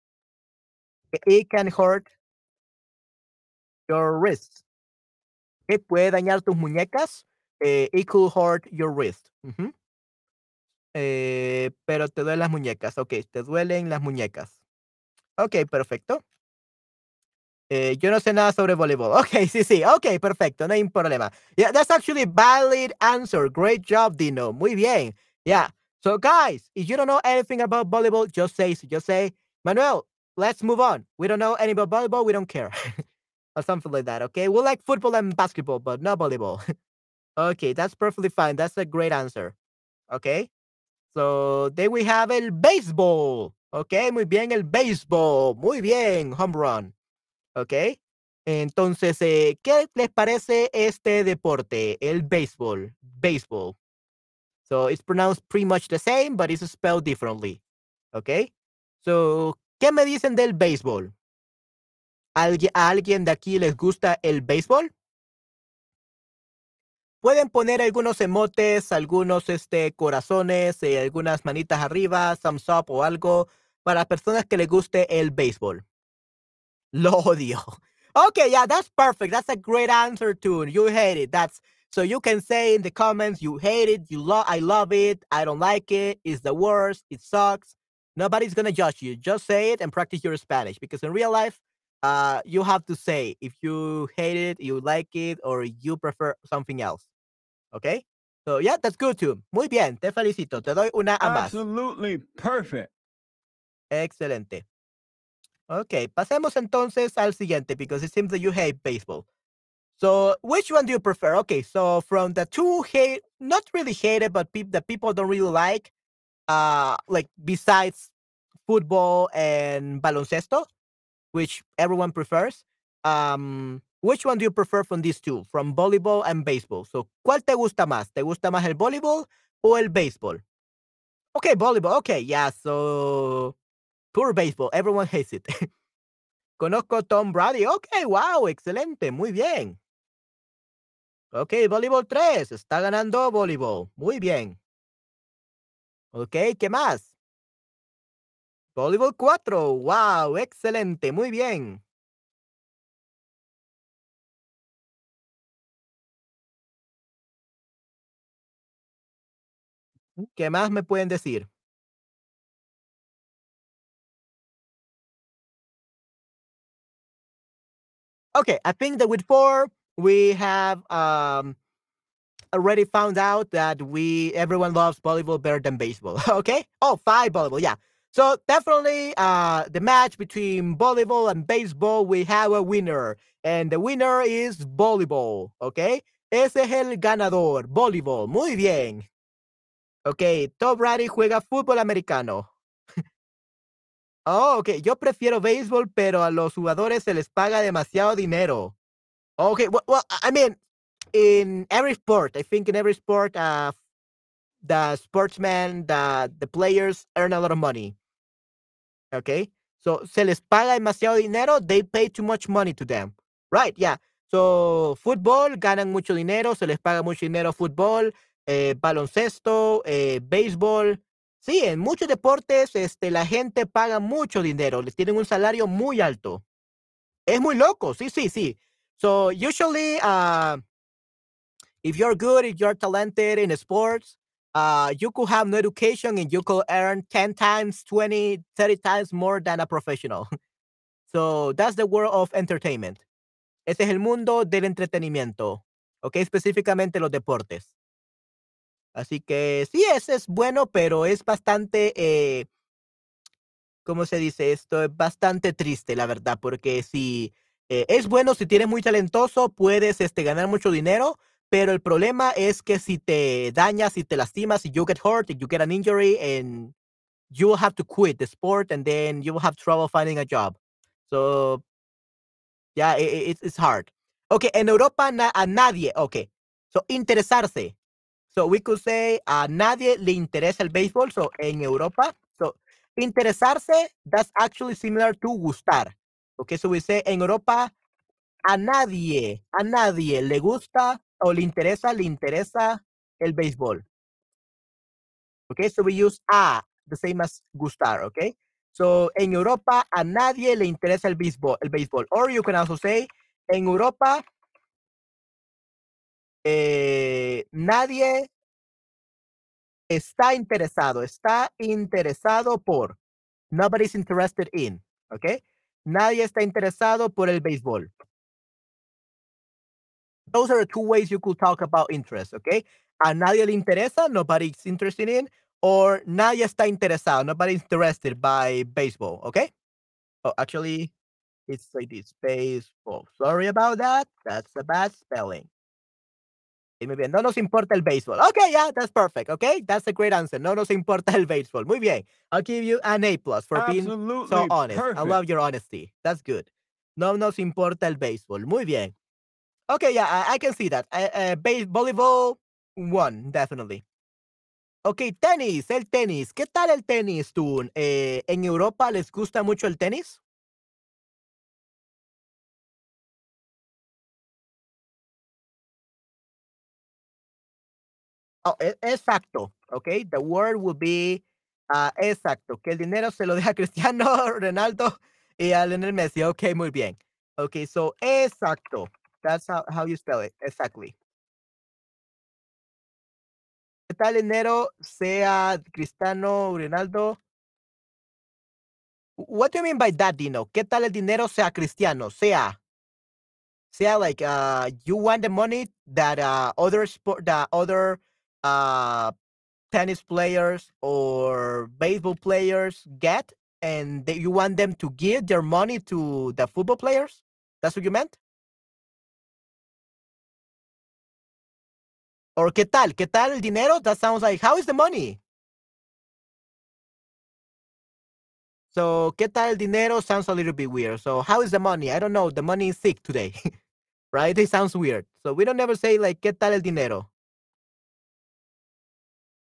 It can hurt your wrist. Puede dañar tus muñecas. Eh, it could hurt your wrist. Eh, pero te duelen las muñecas. Ok, te duelen las muñecas. Ok, perfecto. Eh, yo no sé nada sobre voleibol. Ok, [LAUGHS] sí, sí. Ok, perfecto. No hay problema. Yeah, that's actually a valid answer. Great job, Dino. Muy bien. Yeah. So, guys, if you don't know anything about volleyball, just say, just say, Manuel, let's move on. We don't know any about volleyball. We don't care. [LAUGHS] or something like that. Okay. We like football and basketball, but not volleyball. [LAUGHS] okay, that's perfectly fine. That's a great answer. Okay. So then we have el béisbol. Ok, muy bien, el béisbol. Muy bien, home run. Ok. Entonces, eh, ¿qué les parece este deporte? El béisbol. Baseball. So it's pronounced pretty much the same, but it's spelled differently. Ok. So, ¿qué me dicen del béisbol? ¿Alguien, ¿A alguien de aquí les gusta el béisbol? Pueden poner algunos emotes, algunos este, corazones, eh, algunas manitas arriba, thumbs up o algo para personas que les guste el béisbol. Lo odio. [LAUGHS] Okay, yeah, that's perfect. That's a great answer to you hate it. That's so you can say in the comments you hate it, you love I love it, I don't like it, it's the worst, it sucks. Nobody's gonna judge you. Just say it and practice your Spanish because in real life, uh, you have to say if you hate it, you like it, or you prefer something else. Okay? So yeah, that's good too. Muy bien, te felicito. Te doy una a más. Absolutely perfect. Excelente. Ok, pasemos entonces al siguiente because it seems that you hate baseball. So, which one do you prefer? Okay, so from the two hate, not really hated, but peop the people don't really like, uh, like besides football and baloncesto, which everyone prefers. Um, which one do you prefer from these two, from volleyball and baseball? So, ¿cuál te gusta más? ¿Te gusta más el voleibol o el béisbol? Okay, volleyball. Okay, yeah. So, poor baseball. Everyone hates it. [LAUGHS] Conozco Tom Brady. Okay, wow, excelente, muy bien. Ok, voleibol 3. Está ganando voleibol. Muy bien. Ok, ¿qué más? Voleibol 4. Wow, excelente. Muy bien. ¿Qué más me pueden decir? Okay, I think that with four, we have um already found out that we everyone loves volleyball better than baseball. [LAUGHS] okay. Oh, five volleyball. Yeah. So definitely, uh, the match between volleyball and baseball, we have a winner, and the winner is volleyball. Okay. Ese es el ganador, voleibol. Muy bien. Ok, Tom Brady juega fútbol americano. Oh, ok. Yo prefiero béisbol, pero a los jugadores se les paga demasiado dinero. Okay, well, I mean, in every sport, I think in every sport, uh, the sportsmen, the the players earn a lot of money. Okay, so se les paga demasiado dinero. They pay too much money to them, right? Yeah. So fútbol ganan mucho dinero, se les paga mucho dinero. Fútbol, eh, baloncesto, eh, béisbol. Sí, en muchos deportes, este, la gente paga mucho dinero, les tienen un salario muy alto. Es muy loco, sí, sí, sí. So usually, uh, if you're good, if you're talented in sports, uh, you could have no education and you could earn 10 times, 20, 30 times more than a professional. [LAUGHS] so that's the world of entertainment. Ese es el mundo del entretenimiento, ¿ok? Específicamente los deportes. Así que sí, ese es bueno, pero es bastante, eh, ¿cómo se dice esto? Es bastante triste, la verdad, porque si Eh, es bueno si tienes muy talentoso, puedes este, ganar mucho dinero, pero el problema es que si te dañas, si te lastimas, si you get hurt, if you get an injury, and you will have to quit the sport, and then you will have trouble finding a job. So, yeah, i- i- it's, it's hard. Okay, en Europa na- a nadie, okay. So, interesarse. So, we could say a nadie le interesa el béisbol. So, en Europa, so, interesarse, that's actually similar to gustar. Okay, so we say en Europa a nadie, a nadie le gusta o le interesa, le interesa el béisbol. Okay, so we use a, the same as gustar, okay? So en Europa a nadie le interesa el béisbol, el béisbol. Or you can also say en Europa eh, nadie está interesado, está interesado por. Nobody's interested in, okay? Nadie está interesado por el béisbol. Those are the two ways you could talk about interest, okay? A nadie le interesa, nobody's interested in, or nadie está interesado, nobody's interested by baseball, okay? Oh, actually, it's like this baseball. Sorry about that. That's a bad spelling. Muy bien, no nos importa el béisbol. Okay, yeah, that's perfect. Okay, that's a great answer. No nos importa el béisbol. Muy bien. I'll give you an A plus for being so honest. perfect. I love your honesty. That's good. No nos importa el béisbol. Muy bien. Okay, yeah, I, I can see that. Uh, uh, base, volleyball, one, definitely. Okay, tenis, el tenis. ¿Qué tal el tenis, tú? Eh, ¿En Europa les gusta mucho el tenis? Oh, e- exacto. Okay, the word would be ah, exacto. Que el dinero se lo deja a Cristiano [LAUGHS] Ronaldo y a Lionel Messi. Okay, muy bien. Okay, so exacto. That's how, how you spell it. Exactly. ¿Qué tal dinero sea Cristiano Ronaldo? What do you mean by that, Dino? ¿Qué tal el dinero sea cristiano? Sea. Sea like uh you want the money that uh other sport that other uh tennis players or baseball players get and that you want them to give their money to the football players? That's what you meant? Or qué tal? ¿Qué tal el dinero? That sounds like how is the money? So, ¿qué tal el dinero? Sounds a little bit weird. So, how is the money? I don't know. The money is sick today. [LAUGHS] right? It sounds weird. So, we don't ever say like, ¿qué tal el dinero?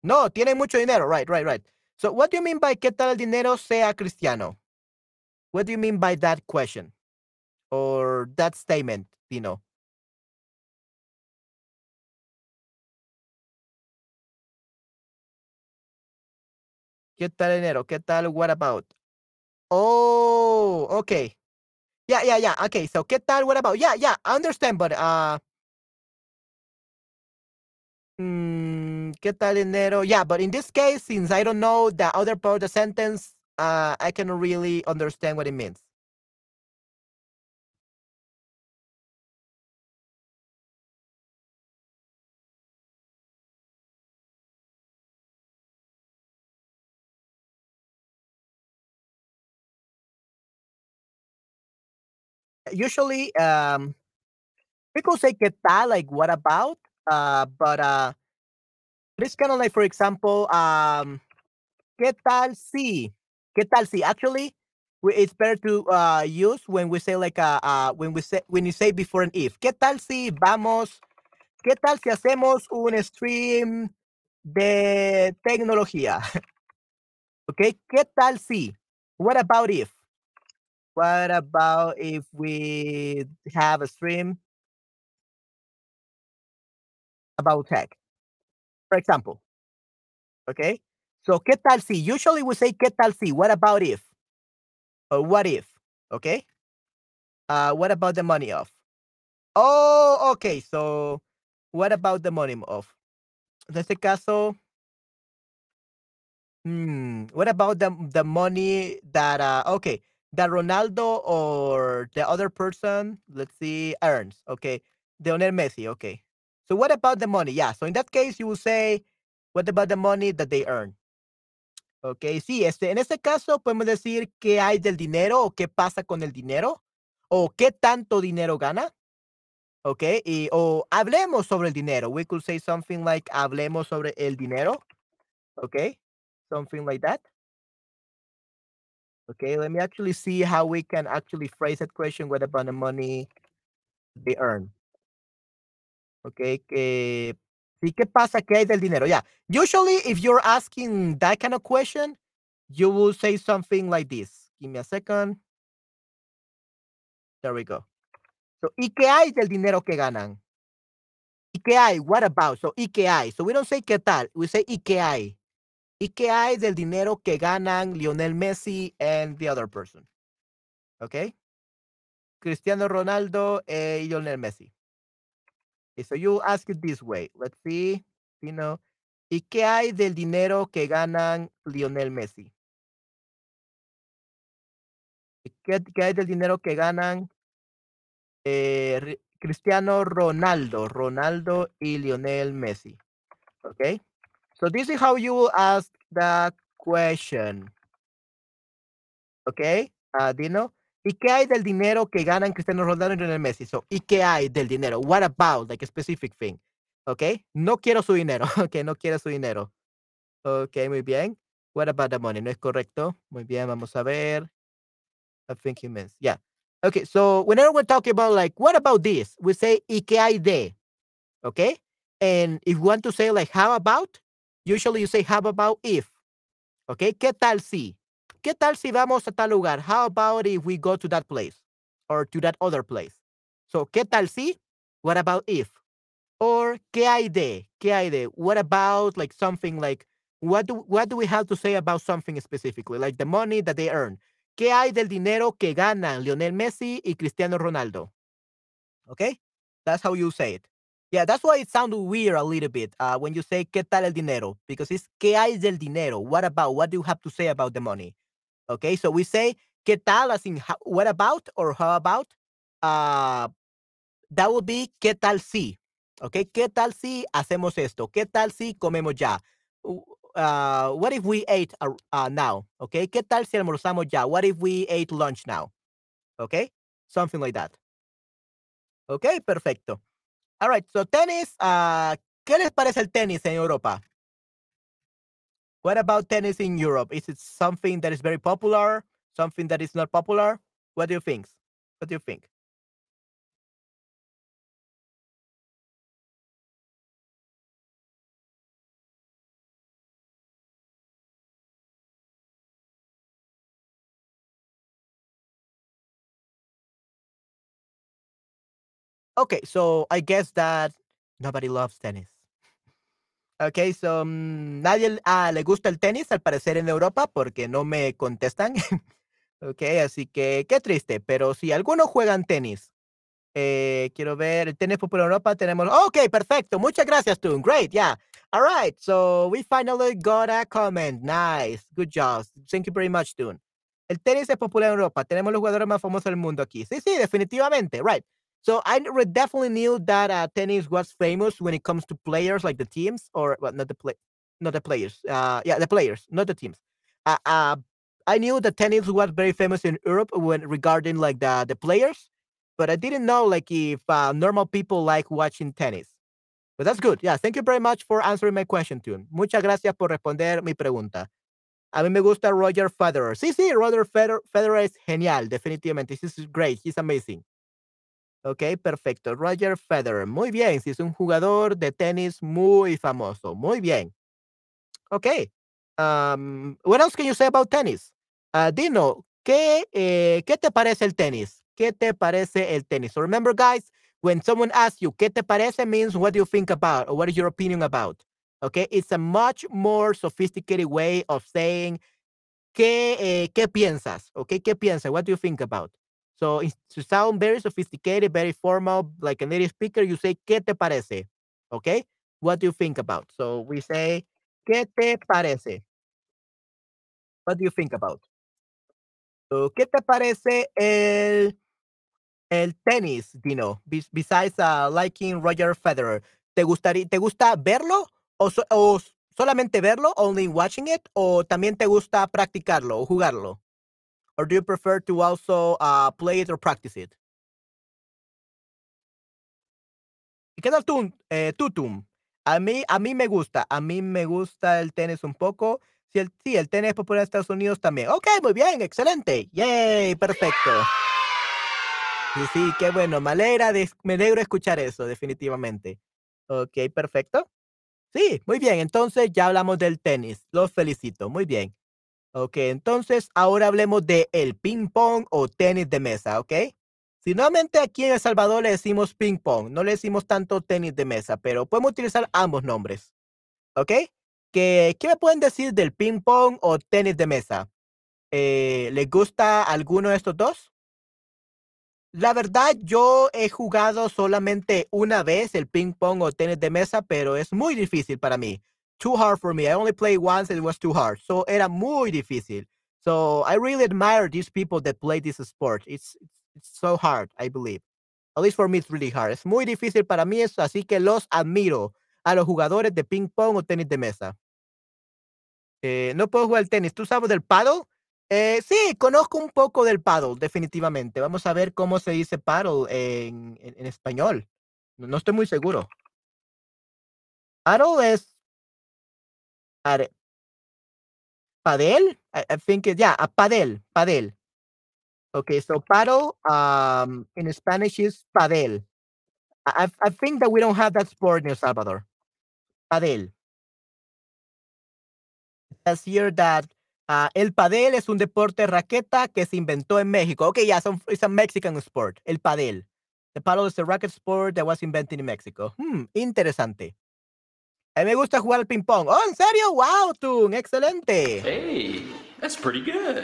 No, tiene mucho dinero. Right, right, right. So, what do you mean by qué tal el dinero sea cristiano? What do you mean by that question? Or that statement, Dino? ¿Qué tal dinero? ¿Qué tal what about? Oh, okay. Yeah, yeah, yeah. Okay, so ¿qué tal what about? Yeah, yeah, I understand, but uh mm, ¿qué tal dinero? Yeah, but in this case, since I don't know the other part of the sentence, uh I cannot really understand what it means. Usually, um people say ¿qué tal? Like what about? Uh but uh it's kind of like for example, um ¿qué tal si? ¿Qué tal si? Actually, it's better to uh use when we say like uh, uh when we say when you say before an if. ¿Qué tal si vamos? ¿Qué tal si hacemos un stream de tecnología? [LAUGHS] okay, ¿qué tal si? What about if? What about if we have a stream about tech? For example. Okay. So, ¿qué tal si? Usually we say ¿qué tal si? What about if? Or what if? Okay. Uh, what about the money of? Oh, okay. So, what about the money of? En este caso, hmm, what about the the money that uh okay that Ronaldo or the other person, let's see, earns? Okay, Lionel Messi. Okay. So what about the money? Yeah. So in that case, you will say, what about the money that they earn? Ok, sí, este, en este caso podemos decir qué hay del dinero o qué pasa con el dinero. o qué tanto dinero gana. Ok, Y, o hablemos sobre el dinero. We could say something like hablemos sobre el dinero. Ok, Something like that. Okay, let me actually see how we can actually phrase that question. What about the money they earn? Okay, que sí, ¿qué pasa? ¿Qué hay del dinero? Yeah. Usually, if you're asking that kind of question, you will say something like this. Give me a second. There we go. So, ¿y qué hay del dinero que ganan? ¿Y qué hay? What about? So, ¿y qué hay? So, we don't say qué tal. We say ¿y qué hay? ¿Y qué hay del dinero que ganan Lionel Messi and the other person? Okay. Cristiano Ronaldo eh, y Lionel Messi. Okay, so you ask it this way. Let's see. You know, ¿y qué hay del dinero que ganan Lionel Messi? ¿Qué, qué hay del dinero que ganan eh, Cristiano Ronaldo, Ronaldo y Lionel Messi? Okay. So this is how you ask the question. Okay, uh, Dino. ¿Y qué hay del dinero que ganan Cristiano Ronaldo y Lionel Messi? So, ¿y qué hay del dinero? What about, like a specific thing? Okay, no quiero su dinero. [LAUGHS] Okay, no quiero su dinero. Okay, muy bien. What about the money? ¿No es correcto? Muy bien, vamos a ver. I think he means, yeah. Okay, so whenever we're talking about like, what about this? We say, ¿y qué hay de? Okay, and if you want to say like, how about? Usually you say, how about if? Okay, ¿qué tal si? ¿Qué tal si vamos a tal lugar? How about if we go to that place or to that other place? So, ¿qué tal si? What about if? Or ¿qué hay de? ¿Qué hay de? What about like something like what do what do we have to say about something specifically? Like the money that they earn. ¿Qué hay del dinero que ganan Lionel Messi y Cristiano Ronaldo? Okay? That's how you say it. Yeah, that's why it sounds weird a little bit uh, when you say ¿qué tal el dinero? Because it's ¿qué hay del dinero? What about? What do you have to say about the money? Okay, so we say ¿qué tal? As what about or how about? Uh, that would be ¿qué tal si? Okay, ¿qué tal si hacemos esto? ¿Qué tal si comemos ya? Uh, what if we ate uh, now? Okay, ¿qué tal si almorzamos ya? What if we ate lunch now? Okay, something like that. Okay, perfecto. All right, so tenis, uh, ¿qué les parece el tenis en Europa? What about tennis in Europe? Is it something that is very popular? Something that is not popular? What do you think? What do you think? Okay, so I guess that nobody loves tennis. Okay, so um, nadie ah, le gusta el tenis al parecer en Europa porque no me contestan. [LAUGHS] okay, así que qué triste, pero si algunos juegan tenis, eh, quiero ver, el tenis popular en Europa tenemos. Ok, perfecto. Muchas gracias, Toon. Great, yeah. All right, so we finally got a comment. Nice. Good job. Thank you very much, Toon. El tenis es popular en Europa. Tenemos los jugadores más famosos del mundo aquí. Sí, sí, definitivamente. Right. So I definitely knew that uh, tennis was famous when it comes to players, like the teams, or well, not the play, not the players. Uh, yeah, the players, not the teams. Uh, uh, I knew that tennis was very famous in Europe when regarding like the the players, but I didn't know like if uh, normal people like watching tennis. But that's good. Yeah, thank you very much for answering my question, Tune. Muchas gracias por responder mi pregunta. A mí me gusta Roger Federer. Sí, sí, Roger Federer, Federer es genial, definitivamente. This is great. He's amazing. Ok, perfecto. Roger Federer. Muy bien. Si es un jugador de tenis muy famoso. Muy bien. Ok. Um, what else can you say about tennis? Uh, Dino, ¿qué, eh, ¿qué te parece el tenis? ¿Qué te parece el tenis? So remember, guys, when someone asks you, ¿qué te parece? means what do you think about or what is your opinion about? Okay, it's a much more sophisticated way of saying, ¿qué, eh, ¿qué piensas? Okay, ¿qué piensas? What do you think about? So to sound very sophisticated, very formal, like a native speaker, you say, ¿qué te parece? Okay? What do you think about? So we say, ¿qué te parece? What do you think about? So, ¿qué te parece el, el tenis, Dino? Besides uh, liking Roger Federer, ¿te, gustaría, ¿te gusta verlo o, o solamente verlo, only watching it, o también te gusta practicarlo o jugarlo? or do you prefer to also uh, play it or practice it? ¿Y qué tal tú, eh, Tutum? A mí, a mí me gusta, a mí me gusta el tenis un poco. Sí el, sí, el tenis popular en Estados Unidos también. Ok, muy bien, excelente. Yay, perfecto. Sí, sí, qué bueno. Me alegra, de, me alegro escuchar eso, definitivamente. Ok, perfecto. Sí, muy bien. Entonces ya hablamos del tenis. Los felicito. Muy bien. Ok, entonces ahora hablemos de el ping pong o tenis de mesa, ¿ok? Si normalmente aquí en El Salvador le decimos ping pong, no le decimos tanto tenis de mesa, pero podemos utilizar ambos nombres, ¿ok? ¿Qué, qué me pueden decir del ping pong o tenis de mesa? Eh, ¿Les gusta alguno de estos dos? La verdad, yo he jugado solamente una vez el ping pong o tenis de mesa, pero es muy difícil para mí. Too hard for me. I only played once and it was too hard. So era muy difícil. So I really admire these people that play this sport. It's, it's, so hard, I believe. At least for me, it's really hard. Es muy difícil para mí eso, así que los admiro a los jugadores de ping pong o tenis de mesa. Eh, no puedo jugar el tenis. ¿Tú sabes del paddle? Eh, sí, conozco un poco del paddle, definitivamente. Vamos a ver cómo se dice paddle en español. No, no, estoy muy seguro. Paddle es. Padel? I, think it, yeah, a padel, padel. Okay, so paddle um, in Spanish is padel. I, I think that we don't have that sport in El Salvador. Padel. It says here that Uh, el padel es un deporte raqueta que se inventó en México. Okay, yeah, so it's a Mexican sport. El padel. The paddle is a racket sport that was invented in Mexico. Hmm, interesante. A mí me gusta jugar al ping pong. Oh, ¿en serio? Wow, Tun, excelente. Hey, that's pretty good.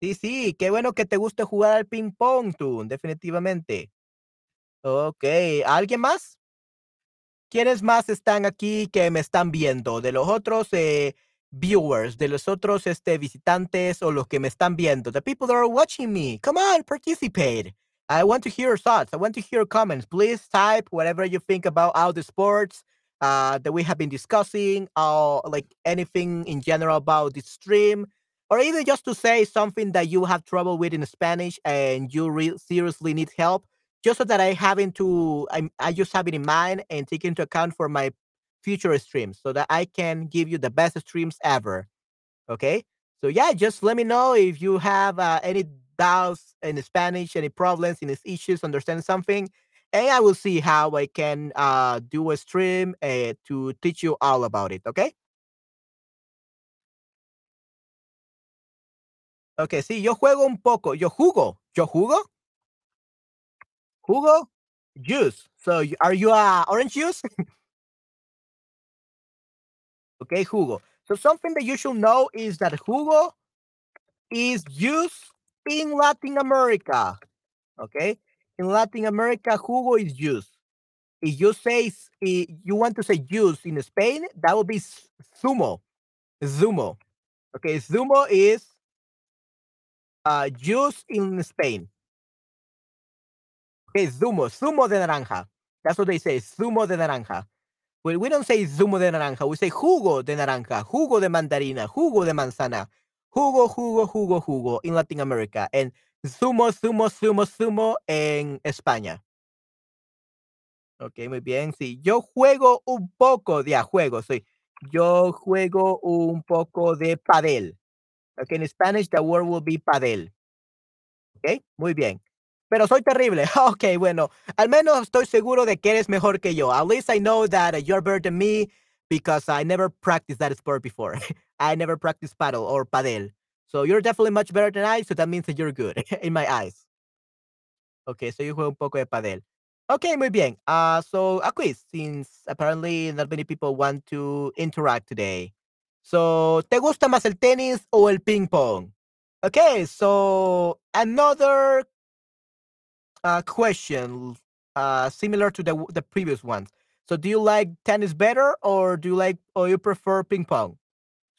Sí, sí, qué bueno que te guste jugar al ping pong, Tun, definitivamente. Ok, ¿alguien más? ¿Quiénes más están aquí que me están viendo? De los otros, eh, viewers, de los otros este, visitantes o los que me están viendo, the people that are watching me. Come on, participate. I want to hear your thoughts. I want to hear comments. Please type whatever you think about all the sports uh, that we have been discussing, or like anything in general about the stream, or even just to say something that you have trouble with in Spanish and you re- seriously need help, just so that I have to, I, I just have it in mind and take into account for my future streams so that I can give you the best streams ever. Okay. So yeah, just let me know if you have uh, any doubts in Spanish, any problems, any issues, understand something, and I will see how I can uh, do a stream uh, to teach you all about it. Okay. Okay, sí, yo juego un poco. Yo jugo. Yo jugo. Jugo. Juice. So are you a orange juice? [LAUGHS] Okay, jugo. So something that you should know is that jugo is used in Latin America. Okay, in Latin America, jugo is used. If you say if you want to say juice in Spain, that would be zumo. Zumo. Okay, zumo is uh, juice in Spain. Okay, zumo, zumo de naranja. That's what they say, zumo de naranja. Well, we don't say zumo de naranja, we say jugo de naranja, jugo de mandarina, jugo de manzana, jugo, jugo, jugo, jugo in Latin America, and zumo, zumo, zumo, zumo en España. Ok, muy bien. Sí, yo juego un poco de juego, sí. Yo juego un poco de padel. Okay, in Spanish the word will be padel. Ok, muy bien. pero soy terrible. [LAUGHS] Ok, bueno, al menos estoy seguro de que eres mejor que yo. At least I know that you're better than me because I never practiced that sport before. [LAUGHS] I never practiced paddle or padel. So you're definitely much better than I, so that means that you're good [LAUGHS] in my eyes. Ok, so yo juego un poco de padel. Ok, muy bien. Uh, so a quiz, since apparently not many people want to interact today. So, ¿te gusta más el tenis o el ping pong? Okay, so another uh, question uh, similar to the the previous ones. So, do you like tennis better, or do you like, or you prefer ping pong?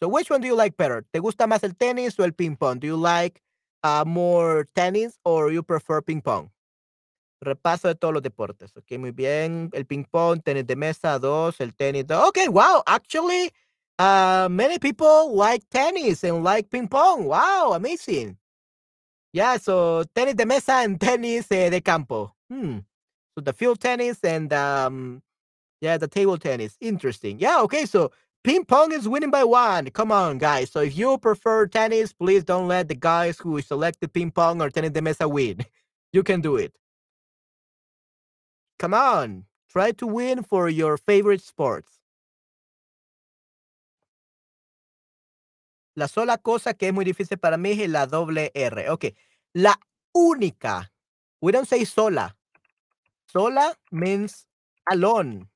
So, which one do you like better? ¿Te gusta más el tenis o el ping pong? Do you like uh, more tennis, or you prefer ping pong? Repaso de todos los deportes. Ok, muy bien. El ping pong, tenis de mesa, dos. El tenis, dos. Okay, wow. Actually, uh, many people like tennis and like ping pong. Wow, amazing. Yeah, so tenis de mesa and tenis eh, de campo. Hmm. So the field tennis and um, yeah, the table tennis. Interesting. Yeah. Okay. So ping pong is winning by one. Come on, guys. So if you prefer tennis, please don't let the guys who selected ping pong or tennis de mesa win. [LAUGHS] You can do it. Come on. Try to win for your favorite sports. La sola cosa que es muy difícil para mí es la doble R. Ok. La única. We don't say sola. Sola means alone.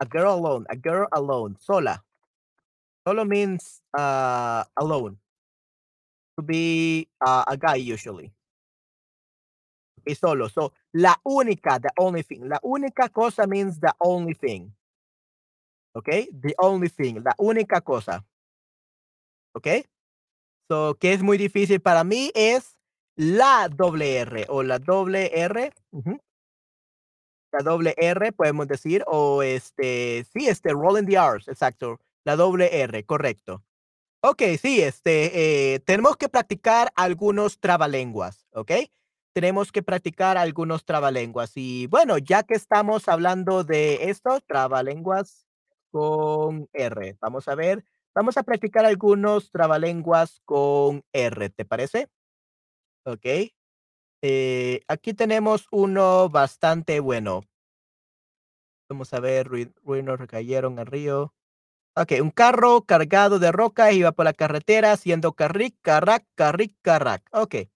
A girl alone. A girl alone. Sola. Solo means uh, alone. To be uh, a guy usually. Okay, solo. So la única, the only thing. La única cosa means the only thing. Okay, the only thing. La única cosa. Okay. So, que es muy difícil para mí es la doble R o la doble R. La doble R, podemos decir, o este, sí, este, rolling the R's, exacto. La doble R, correcto. Ok, sí, este, eh, tenemos que practicar algunos trabalenguas, ¿ok? Tenemos que practicar algunos trabalenguas. Y bueno, ya que estamos hablando de esto, trabalenguas con R, vamos a ver, vamos a practicar algunos trabalenguas con R, ¿te parece? Ok. Eh, aquí tenemos uno bastante bueno. Vamos a ver, rui- ruinos recayeron al río. Ok, un carro cargado de rocas iba por la carretera haciendo carric, carrac, carric, carrac. Ok.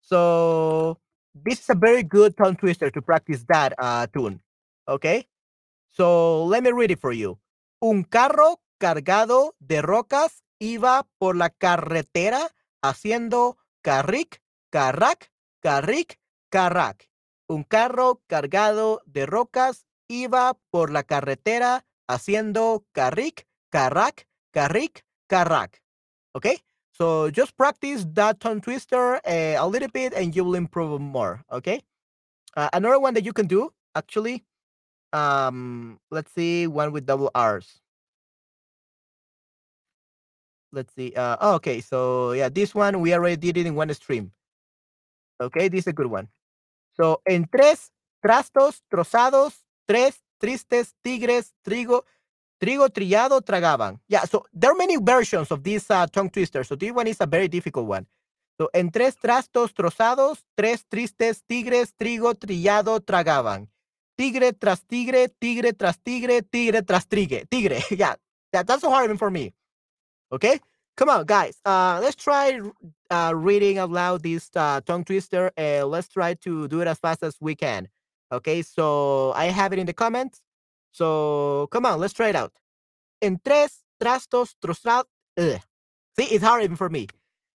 So, this is a very good tongue twister to practice that uh, tune. Okay. So, let me read it for you. Un carro cargado de rocas iba por la carretera haciendo carric, carrac, carric, carrac. Un carro cargado de rocas iba por la carretera haciendo carric, carrac, carric, carrac. Okay? So just practice that tongue twister uh, a little bit and you will improve more. Okay? Uh, another one that you can do, actually, um, let's see, one with double R's. Let's see. Uh, oh, okay, so yeah, this one we already did it in one stream. Okay, this is a good one. So, en tres trastos trozados, tres tristes tigres, trigo, trigo trillado tragaban. Yeah, so there are many versions of this uh, tongue twister. So this one is a very difficult one. So, en tres trastos trozados, tres tristes tigres, trigo trillado tragaban. Tigre tras tigre, tigre tras tigre, tigre tras tigre. Tigre. [LAUGHS] Yeah, that, that's so hard even for me. Okay? Come on, guys. Uh, let's try uh, reading out loud this uh, tongue twister. Uh, let's try to do it as fast as we can. Okay, so I have it in the comments. So come on, let's try it out. En tres trastos trozados. See, it's hard even for me.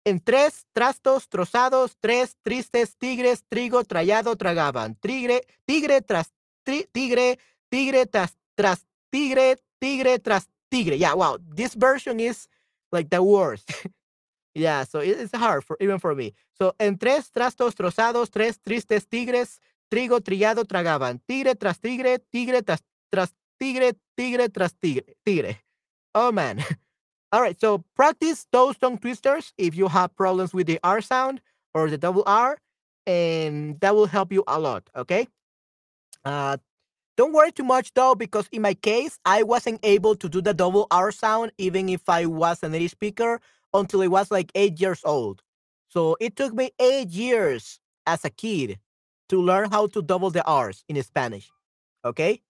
En tres trastos trozados, tres tristes tigres, trigo trallado tragaban. Tigre, tigre tras tri- tigre, tigre tras, tras tigre, tigre tras tigre. Yeah, wow. This version is like the worst. [LAUGHS] yeah, so it- it's hard for even for me. So, en tres trastos trozados, tres tristes tigres, trigo trillado tragaban. Tigre tras tigre, tigre tras, tras tigre, tigre tras tigre, tigre. Oh man. [LAUGHS] All right, so practice those tongue twisters if you have problems with the R sound or the double R, and that will help you a lot. Okay. Uh, don't worry too much though, because in my case, I wasn't able to do the double R sound even if I was a native speaker until I was like eight years old. So it took me eight years as a kid to learn how to double the R's in Spanish. Okay.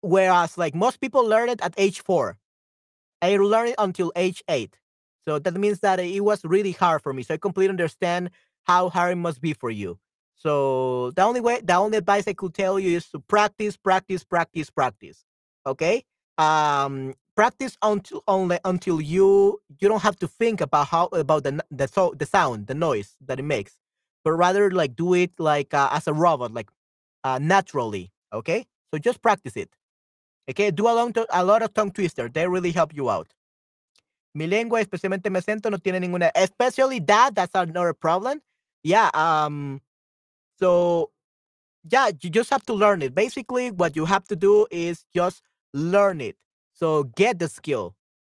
Whereas like most people learn it at age four. I learned it until age eight. So that means that it was really hard for me. So I completely understand how hard it must be for you. So the only way, the only advice I could tell you is to practice, practice, practice, practice. Okay. Um, practice until only until you you don't have to think about how about the the so the sound, the noise that it makes, but rather like do it like uh, as a robot, like uh, naturally. Okay. So just practice it. Okay. Do a, long a lot of tongue twister. They really help you out. Mi lengua, especialmente mi acento, no tiene ninguna. Especially that, that's another problem. Yeah. Um. So, yeah, you just have to learn it. Basically, what you have to do is just learn it. So get the skill.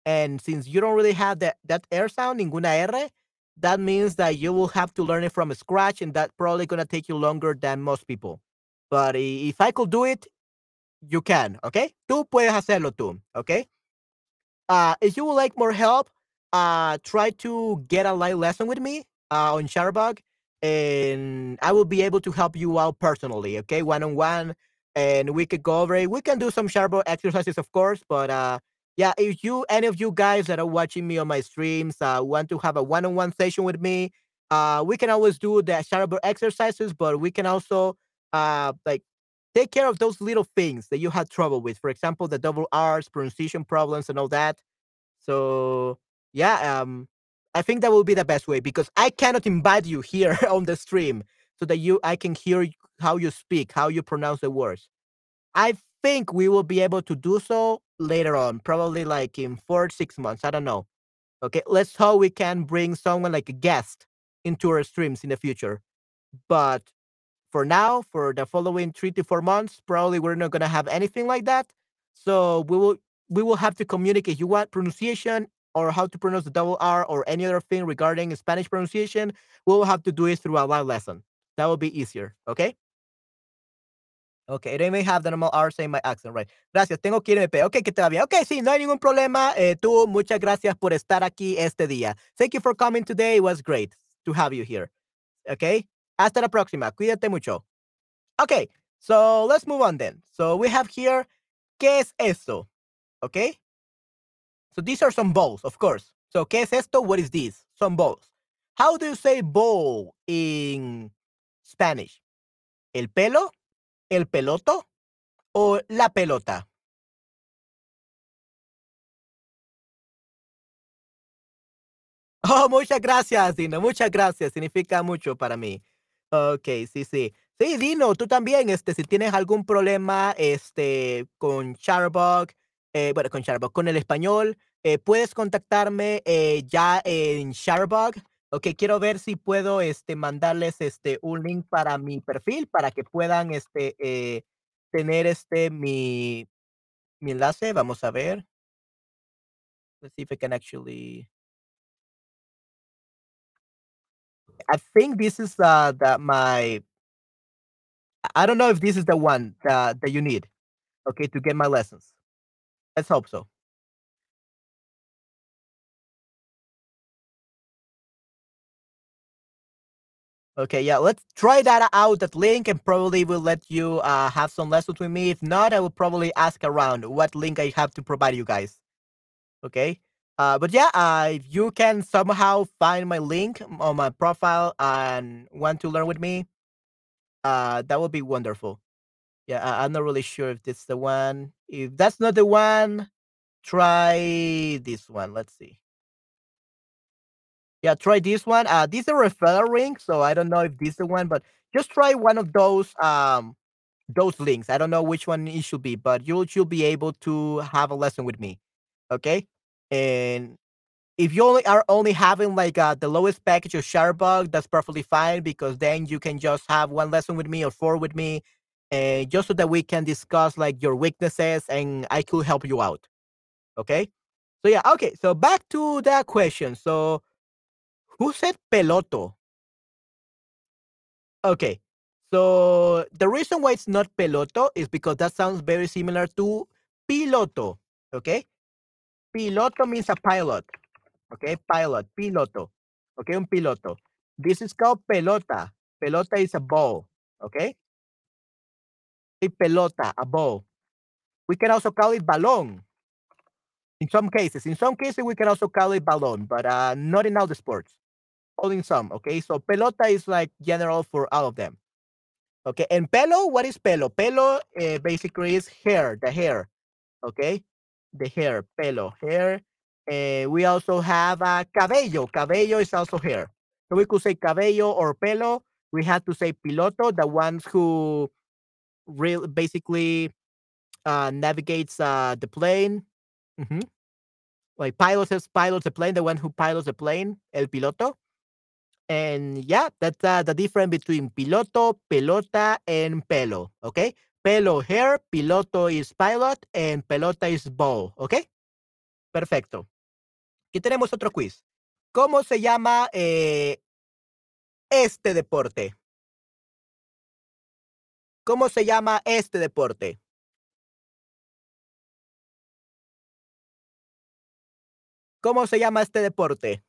And since you don't really have that that air sound, ninguna R, that means that you will have to learn it from scratch, and that's probably gonna take you longer than most people. But if I could do it, you can, okay? Tú puedes hacerlo tú, okay? Uh, if you would like more help, uh, try to get a live lesson with me uh, on Shutterbug, and I will be able to help you out personally, okay, one on one, and we could go over it. We can do some Shutterbug exercises, of course, but uh, yeah, if you any of you guys that are watching me on my streams uh, want to have a one on one session with me, uh, we can always do the Shutterbug exercises, but we can also uh like take care of those little things that you had trouble with. For example, the double R's, pronunciation problems, and all that. So yeah, um, I think that will be the best way because I cannot invite you here [LAUGHS] on the stream so that you I can hear how you speak, how you pronounce the words. I think we will be able to do so later on, probably like in four six months. I don't know. Okay, let's hope we can bring someone like a guest into our streams in the future. But for now, for the following three to four months, probably we're not gonna have anything like that. So we will we will have to communicate. You want pronunciation or how to pronounce the double R or any other thing regarding Spanish pronunciation, we will have to do it through a live lesson. That will be easier. Okay. Okay, they may have the normal R saying my accent, right. Gracias, tengo que irme. Ok, que te va bien. Ok, sí, no hay ningún problema. Eh, tú, muchas gracias por estar aquí este día. Thank you for coming today. It was great to have you here. Okay. Hasta la próxima. Cuídate mucho. Okay, so let's move on then. So we have here, ¿qué es esto? Okay. So these are some balls, of course. So, ¿qué es esto? What is this? Some balls. How do you say ball in Spanish? ¿El pelo? ¿El peloto? ¿O la pelota? Oh, muchas gracias, Dino. Muchas gracias. Significa mucho para mí. Ok, sí, sí. Sí, Dino, tú también, este, si tienes algún problema, este, con Shutterbug, eh, bueno, con Shutterbug, con el español, eh, puedes contactarme eh, ya en Shutterbug. Ok, quiero ver si puedo, este, mandarles, este, un link para mi perfil para que puedan, este, eh, tener, este, mi, mi enlace. Vamos a ver. Let's see if I can actually. I think this is uh, the my. I don't know if this is the one that, that you need, okay, to get my lessons. Let's hope so. Okay, yeah, let's try that out, that link, and probably will let you uh, have some lessons with me. If not, I will probably ask around what link I have to provide you guys. Okay, uh, but yeah, uh, if you can somehow find my link on my profile and want to learn with me, uh, that would be wonderful. Yeah, I- I'm not really sure if this is the one. If that's not the one, try this one. Let's see. Yeah, try this one. Uh, this is a referral link, so I don't know if this is the one, but just try one of those um those links. I don't know which one it should be, but you'll you'll be able to have a lesson with me. Okay, and if you only are only having like uh, the lowest package of Shutterbug, that's perfectly fine because then you can just have one lesson with me or four with me, and just so that we can discuss like your weaknesses and I could help you out. Okay, so yeah, okay. So back to that question. So who said peloto? Okay. So the reason why it's not peloto is because that sounds very similar to piloto. Okay. Piloto means a pilot. Okay. Pilot. Piloto. Okay. Un piloto. This is called pelota. Pelota is a ball. Okay. A pelota, a ball. We can also call it balón. In some cases, in some cases, we can also call it balón, but uh, not in all the sports in some. Okay, so pelota is like general for all of them. Okay, and pelo, what is pelo? Pelo uh, basically is hair, the hair. Okay, the hair, pelo, hair. Uh, we also have uh, cabello. Cabello is also hair. So we could say cabello or pelo. We have to say piloto, the ones who real basically uh, navigates uh, the plane. Mm -hmm. Like pilots, pilots the plane, the one who pilots the plane, el piloto. And yeah, that's the difference between piloto, pelota, and pelo. Okay. Pelo hair, piloto is pilot, and pelota is ball. Okay. Perfecto. Aquí tenemos otro quiz. ¿Cómo se llama eh, este deporte? ¿cómo se llama este deporte? ¿Cómo se llama este deporte?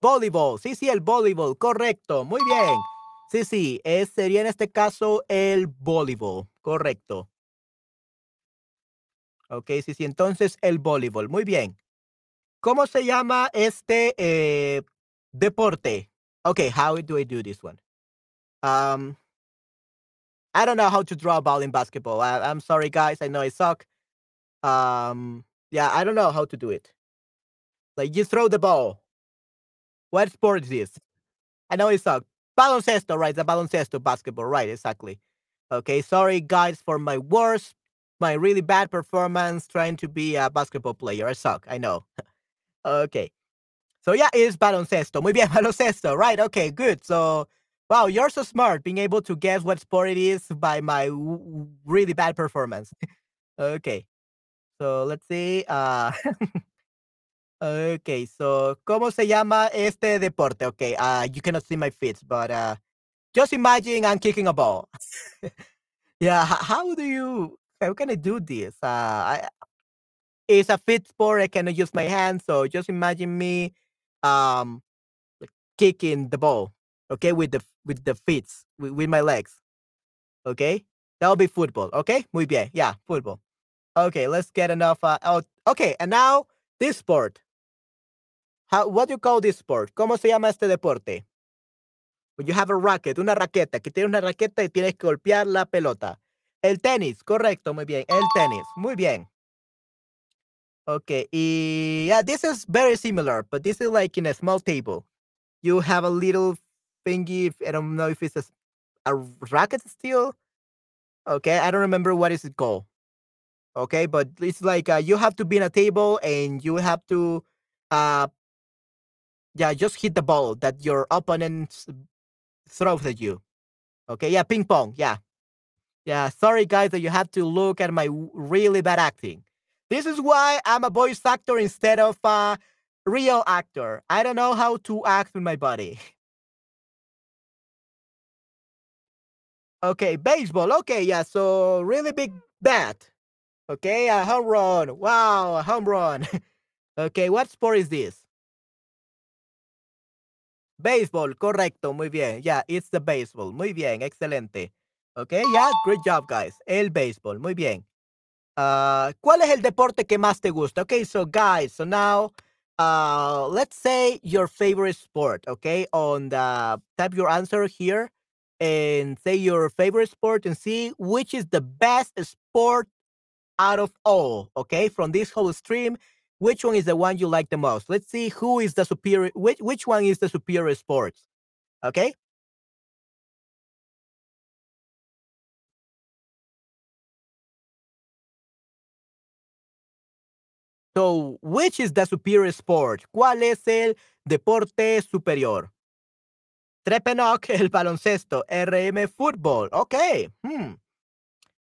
Voleibol. Sí, sí, el voleibol. Correcto. Muy bien. Sí, sí. Es, sería en este caso el voleibol. Correcto. Ok, sí, sí. Entonces el voleibol. Muy bien. ¿Cómo se llama este eh, deporte? Okay, how do I do this one? Um, I don't know how to draw a ball in basketball. I, I'm sorry, guys. I know I suck. Um, yeah, I don't know how to do it. Like you throw the ball. What sport is this? I know it's a baloncesto, right? The baloncesto basketball, right? Exactly. Okay, sorry guys for my worst, my really bad performance trying to be a basketball player. I suck. I know. [LAUGHS] okay. So yeah, it's baloncesto. Muy bien, [LAUGHS] baloncesto. Right. Okay, good. So wow, you're so smart being able to guess what sport it is by my really bad performance. [LAUGHS] okay. So let's see. Uh Okay, so ¿cómo se llama este deporte? Okay, uh, you cannot see my feet, but uh, just imagine I'm kicking a ball. [LAUGHS] yeah, how do you? How can I do this? Uh, I, it's a fit sport. I cannot use my hands, so just imagine me, um, kicking the ball. Okay, with the with the feet, with, with my legs. Okay, that'll be football. Okay, muy bien. Yeah, football. Okay, let's get enough. Uh, oh, okay, and now this sport. How, what do you call this sport? ¿Cómo se llama este deporte? You have a racket, una raqueta, que tienes una raqueta y tienes que golpear la pelota. El tenis, correcto, muy bien. El tenis, muy bien. Okay, y yeah, this is very similar, but this is like in a small table. You have a little thingy, I don't know if it's a, a racket still. Okay, I don't remember what is it called. Okay, but it's like uh, you have to be in a table and you have to uh, yeah, just hit the ball that your opponent throws at you. Okay, yeah, ping pong, yeah. Yeah, sorry guys that you have to look at my really bad acting. This is why I'm a voice actor instead of a real actor. I don't know how to act with my body. [LAUGHS] Okay, baseball. Okay, yeah, so really big bat. Okay, a home run. Wow, a home run. [LAUGHS] okay, what sport is this? Baseball, correcto, muy bien. Yeah, it's the baseball. Muy bien, excelente. Okay, yeah, great job, guys. El baseball, muy bien. Uh, ¿Cuál es el deporte que más te gusta? Okay, so guys, so now uh, let's say your favorite sport, okay? On the type your answer here and say your favorite sport and see which is the best sport out of all, okay? From this whole stream, which one is the one you like the most? Let's see who is the superior, which, which one is the superior sports, okay? So, which is the superior sport? ¿Cuál es el deporte superior? Trepenoc, [LAUGHS] el baloncesto. RM, fútbol. Ok. Hmm.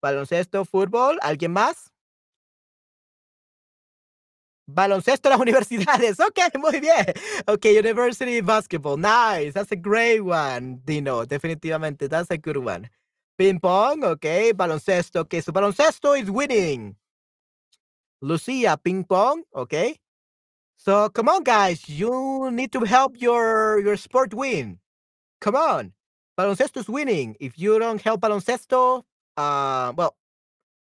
Baloncesto, fútbol. ¿Alguien más? Baloncesto las [LAUGHS] universidades. Ok, muy bien. Ok, University Basketball. Nice. That's a great one, Dino. Definitivamente. That's a good one. Ping pong. Ok. Baloncesto. Ok, so baloncesto is winning. Lucia, ping pong. Ok. So come on, guys. You need to help your, your sport win. Come on. Baloncesto is winning. If you don't help baloncesto, uh, well,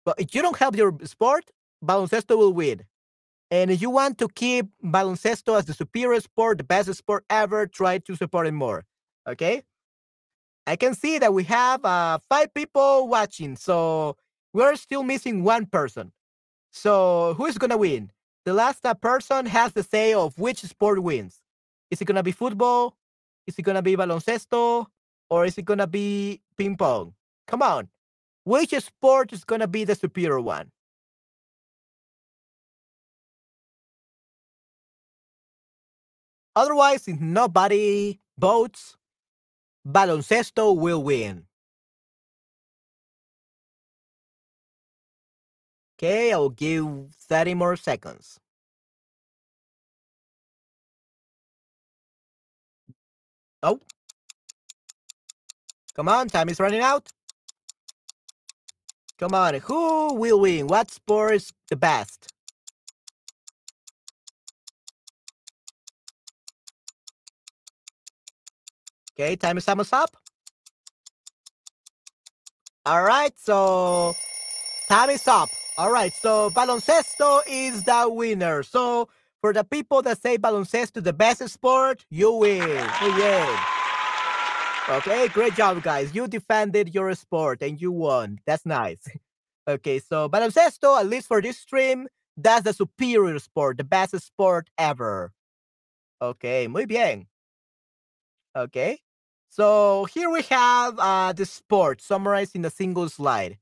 well, if you don't help your sport, baloncesto will win. And if you want to keep baloncesto as the superior sport, the best sport ever, try to support it more. Okay? I can see that we have uh, five people watching, so we're still missing one person. So who is gonna win? The last uh, person has the say of which sport wins. Is it gonna be football? Is it gonna be baloncesto? Or is it gonna be ping pong? Come on. Which sport is gonna be the superior one? Otherwise, if nobody votes, baloncesto will win. Okay, I'll give 30 more seconds. Oh. Come on, time is running out. Come on, who will win? What sport is the best? Okay, time is almost up. All right, so time is up. All right, so baloncesto is the winner. So for the people that say baloncesto is the best sport, you win. Oh, yeah. Okay, great job, guys. You defended your sport and you won. That's nice. [LAUGHS] okay, so baloncesto, at least for this stream, that's the superior sport, the best sport ever. Okay, muy bien. Okay. So here we have uh, the sport summarized in a single slide.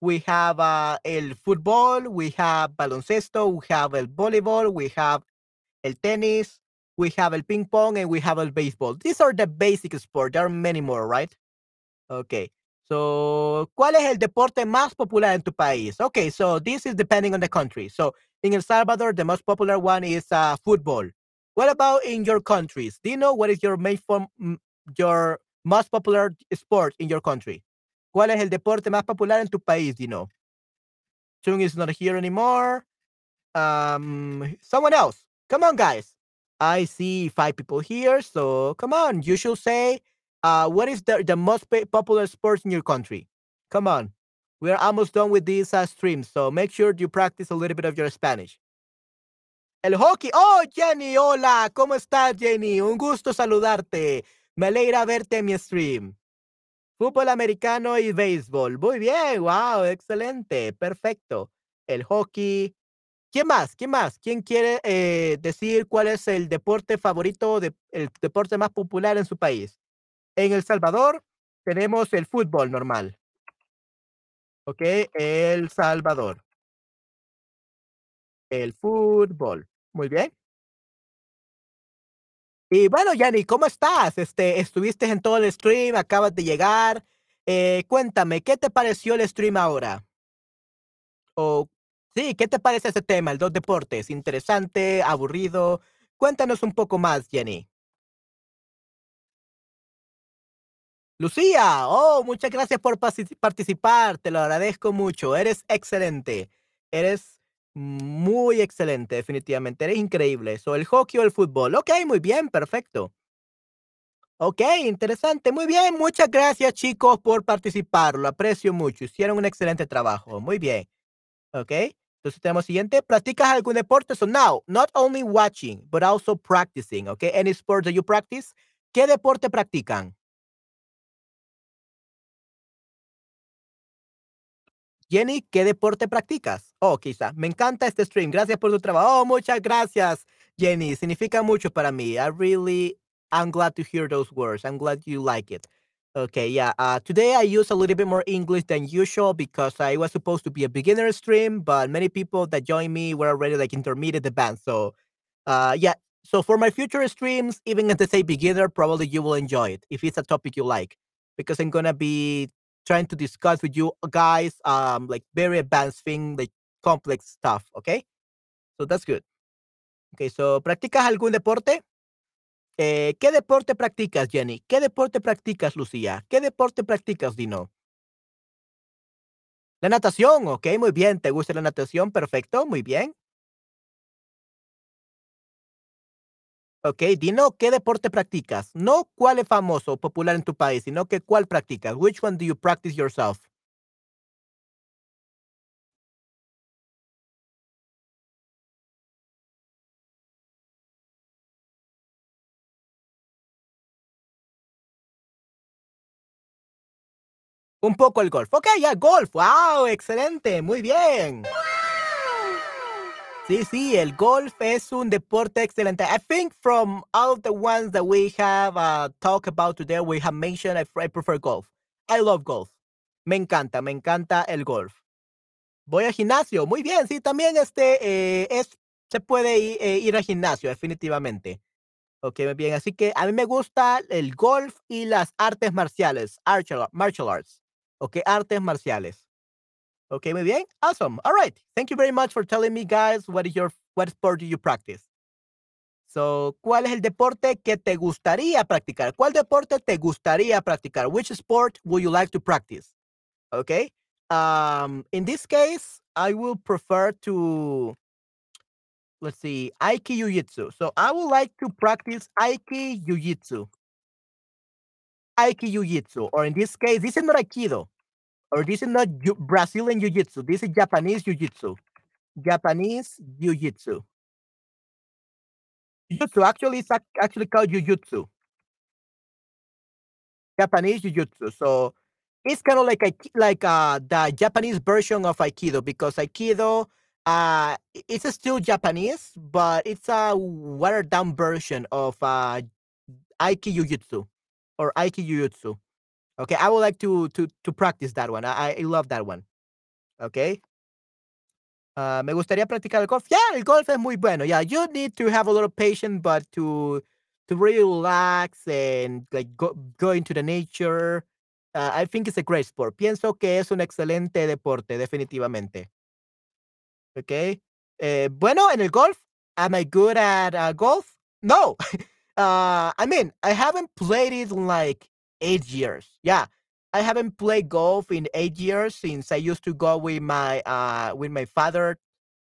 We have uh, el fútbol, we have baloncesto, we have el voleibol, we have el tennis, we have el ping pong, and we have el baseball. These are the basic sports. There are many more, right? Okay. So, ¿cuál es el deporte más popular en tu país? Okay, so this is depending on the country. So, in El Salvador, the most popular one is uh, football. What about in your countries? Do you know what is your main form, most popular sport in your country? ¿Cuál es el deporte más popular en tu país? Know? Chung is not here anymore. Um, someone else. Come on, guys. I see five people here. So come on. You should say, uh, what is the, the most popular sport in your country? Come on. We're almost done with this uh, stream. So make sure you practice a little bit of your Spanish. El hockey. Oh, Jenny, hola. ¿Cómo estás, Jenny? Un gusto saludarte. Me alegra verte en mi stream. Fútbol americano y béisbol. Muy bien, wow, excelente, perfecto. El hockey. ¿Quién más? ¿Quién más? ¿Quién quiere eh, decir cuál es el deporte favorito, el deporte más popular en su país? En El Salvador tenemos el fútbol normal. Ok, El Salvador. El fútbol. Muy bien. Y bueno, Yanni, ¿cómo estás? Este, estuviste en todo el stream, acabas de llegar. Eh, cuéntame, ¿qué te pareció el stream ahora? O sí, ¿qué te parece ese tema, el dos deportes? ¿Interesante, aburrido? Cuéntanos un poco más, Jenny. Lucía, oh, muchas gracias por participar, te lo agradezco mucho, eres excelente, eres muy excelente, definitivamente. Eres increíble. Eso, el hockey o el fútbol. Ok, muy bien, perfecto. Ok, interesante. Muy bien. Muchas gracias, chicos, por participar. Lo aprecio mucho. Hicieron un excelente trabajo. Muy bien. Ok. Entonces tenemos siguiente. ¿Practicas algún deporte? So now, not only watching, but also practicing. Okay. Any sport that you practice? ¿Qué deporte practican? Jenny, ¿qué deporte practicas? Oh, quizá. Me encanta este stream. Gracias por tu trabajo. Oh, muchas gracias, Jenny. Significa mucho para mí. I really, I'm glad to hear those words. I'm glad you like it. Okay, yeah. Uh, today I use a little bit more English than usual because I was supposed to be a beginner stream, but many people that joined me were already like intermediate advanced. So, uh, yeah. So for my future streams, even if they say beginner, probably you will enjoy it if it's a topic you like, because I'm gonna be trying to discuss with you guys um like very advanced thing like complex stuff okay so that's good okay so practicas algún deporte eh, ¿Qué deporte practicas, Jenny? ¿Qué deporte practicas, Lucía? ¿Qué deporte practicas, Dino? La natación, ok, muy bien. ¿Te gusta la natación? Perfecto, muy bien. Ok, Dino, ¿qué deporte practicas? No cuál es famoso o popular en tu país, sino que cuál practicas. Which one do you practice yourself? Un poco el golf. Ok, ya, golf. Wow, excelente, muy bien. Sí, sí, el golf es un deporte excelente. I think from all the ones that we have uh, talked about today, we have mentioned, I, prefer golf. I love golf. Me encanta, me encanta el golf. Voy al gimnasio. Muy bien, sí, también este eh, es, se puede ir, eh, ir al gimnasio, definitivamente. Ok, muy bien. Así que a mí me gusta el golf y las artes marciales, martial arts. Ok, artes marciales. Okay, muy bien. Awesome. All right. Thank you very much for telling me, guys, what is your what sport do you practice? So, ¿cuál es el deporte que te gustaría practicar? ¿Cuál deporte te gustaría practicar? Which sport would you like to practice? Okay. Um, in this case, I will prefer to let's see, Aiki Jiu-Jitsu. So I would like to practice Aiki Jiu-Jitsu. Aiki Jiu-Jitsu, or in this case, this is not Aikido, or this is not Ju- Brazilian Jiu-Jitsu. This is Japanese Jiu-Jitsu. Japanese Jiu-Jitsu. Jiu-Jitsu actually it's actually called Jiu-Jitsu. Japanese Jiu-Jitsu. So it's kind of like a, like uh the Japanese version of Aikido because Aikido uh it's still Japanese, but it's a watered down version of uh Aiki Jiu-Jitsu or Aiki Jiu-Jitsu. Okay, I would like to to to practice that one. I, I love that one. Okay. Ah, me gustaría practicar el golf. Yeah, el golf es muy bueno. Yeah, you need to have a little patience, but to to really relax and like go, go into the nature. uh, I think it's a great sport. Pienso que es un excelente deporte, definitivamente. Okay. Eh, bueno, en el golf, am I good at uh, golf? No. [LAUGHS] uh, I mean, I haven't played it like eight years. Yeah, I haven't played golf in eight years since I used to go with my uh with my father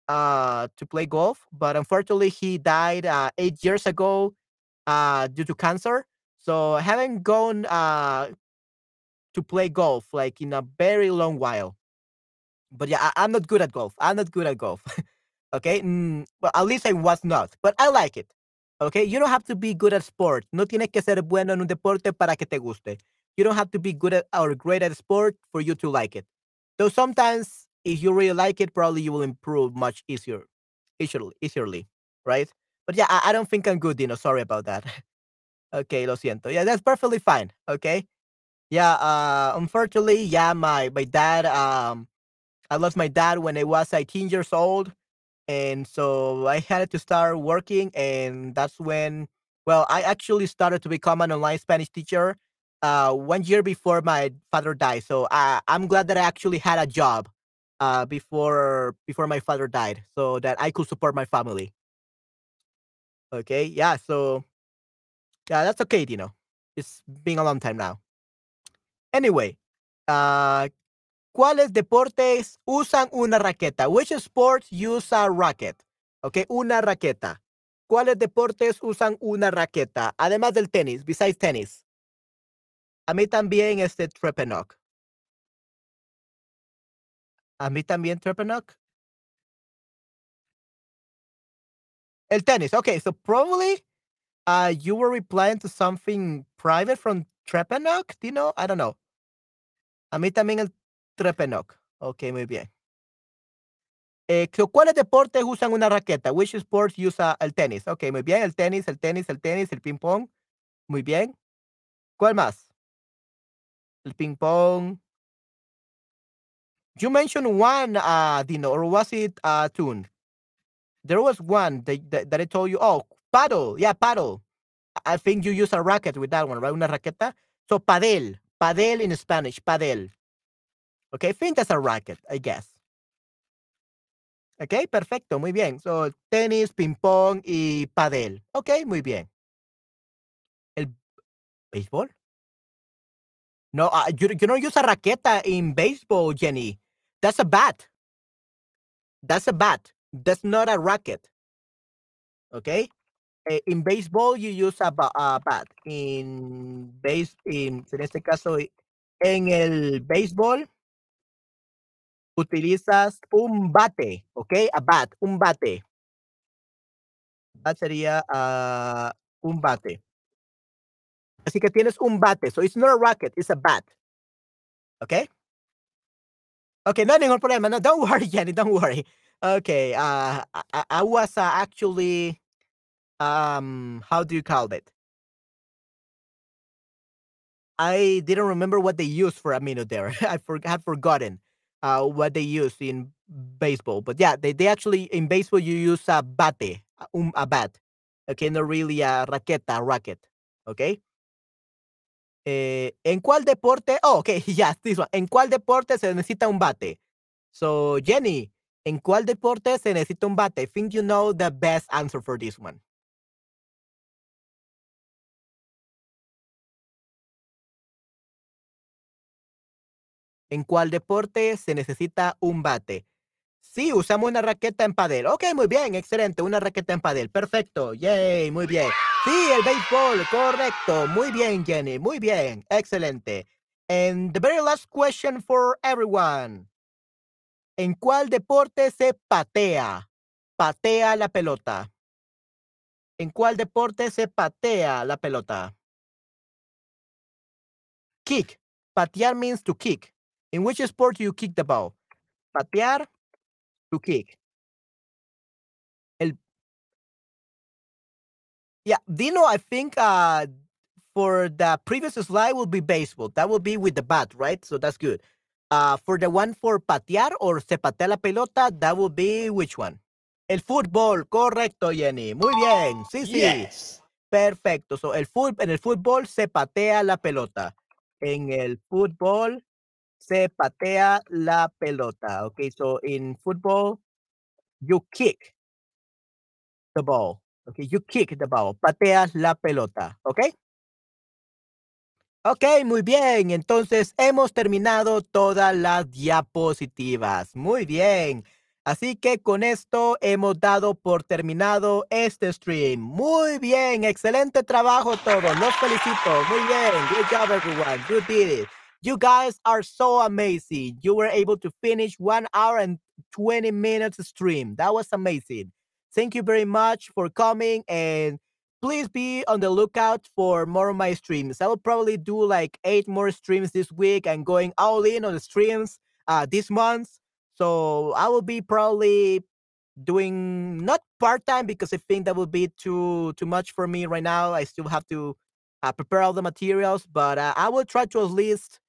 uh to play golf. But unfortunately, he died uh, eight years ago uh due to cancer. So I haven't gone uh to play golf like in a very long while. But yeah, I, I'm not good at golf. I'm not good at golf. [LAUGHS] okay. Mm, well, at least I was not. But I like it. Okay. You don't have to be good at sport. No tienes que ser bueno en un deporte para que te guste. You don't have to be good at or great at sport for you to like it. Though sometimes, if you really like it, probably you will improve much easier, easily, easily, right? But yeah, I, I don't think I'm good, Dino. Sorry about that. [LAUGHS] okay, lo siento. Yeah, that's perfectly fine. Okay. Yeah. Uh, unfortunately, yeah, my my dad. Um, I lost my dad when I was 18 years old. And so I had to start working. And that's when, well, I actually started to become an online Spanish teacher uh, one year before my father died. So I'm glad that I actually had a job uh, before before my father died so that I could support my family. Okay. Yeah. So, yeah, that's okay, know. It's been a long time now. Anyway, uh, ¿Cuáles deportes usan una raqueta? Which sports use a racket? Ok, una raqueta. ¿Cuáles deportes usan una raqueta? Además del tenis, besides tenis. A mí también este Trepenock. A mí también Trepenock. El tenis. Okay, so probably uh, you were replying to something private from Trepenock. Do you know? I don't know. A mí también el Trepenock. Ok, muy bien. Eh, ¿Cuáles deportes usan una raqueta? Which sports usa el tenis? Ok, muy bien. El tenis, el tenis, el tenis, el ping pong. Muy bien. ¿Cuál más? El ping pong. You mentioned one, uh, Dino, or was it uh, Tune? There was one that, that, that I told you. Oh, paddle. Yeah, paddle. I think you use a racket with that one, right? Una raqueta. So, padel. Padel in Spanish. Padel. Okay, think that's a racket, I guess. Ok, perfecto, muy bien. So, tenis, ping pong y padel. Ok, muy bien. ¿El béisbol? No, uh, you, you don't use a raqueta in baseball, Jenny. That's a bat. That's a bat. That's not a racket. Okay? Eh, in baseball, you use a, a bat. In base, in, en este caso, en el béisbol, utilizas un bate, ¿ok? A bat, un bate. Bat sería ah, un bate. Así que tienes un bate. So it's not a racket, it's a bat. ¿Ok? Okay, no ningún problema. No, don't [LAUGHS] worry, Jenny, don't worry. Okay, uh, I, I- I was uh, actually, um, how do you call it? I didn't remember what they used for a minute there. [LAUGHS] I for, had forgotten uh, what they use in baseball. But yeah, they, they actually, in baseball, you use a bate, um, a bat. Okay, not really a raqueta, a racket. Okay. Eh, ¿En cuál deporte? Oh, okay, [LAUGHS] yeah, this one. ¿En cuál deporte se necesita un bate? So, Jenny, ¿en cuál deporte se necesita un bate? I think you know the best answer for this one. ¿En cuál deporte se necesita un bate? Sí, usamos una raqueta en padel. Ok, muy bien, excelente. Una raqueta en padel. Perfecto. Yay, muy bien. Sí, el béisbol, correcto. Muy bien, Jenny. Muy bien. Excelente. And the very last question for everyone. ¿En cuál deporte se patea? Patea la pelota. ¿En cuál deporte se patea la pelota? Kick. Patear means to kick. In which sport do you kick the ball? Patear, to kick. El Yeah, Dino, I think uh for the previous slide will be baseball. That will be with the bat, right? So that's good. Uh for the one for patear or se patea la pelota, that will be which one? El fútbol, correcto, Jenny. Muy bien. Sí, sí. Yes. Perfecto. So el fut en el fútbol se patea la pelota. En el fútbol se patea la pelota. Okay, so in football you kick the ball. Okay, you kick the ball. Pateas la pelota. Okay. Ok, muy bien. Entonces hemos terminado todas las diapositivas. Muy bien. Así que con esto hemos dado por terminado este stream. Muy bien, excelente trabajo todos. Los felicito. Muy bien. Good job, everyone. You did it. You guys are so amazing. You were able to finish one hour and 20 minutes stream. That was amazing. Thank you very much for coming and please be on the lookout for more of my streams. I will probably do like eight more streams this week and going all in on the streams uh, this month. So I will be probably doing not part time because I think that would be too too much for me right now. I still have to uh, prepare all the materials, but uh, I will try to at least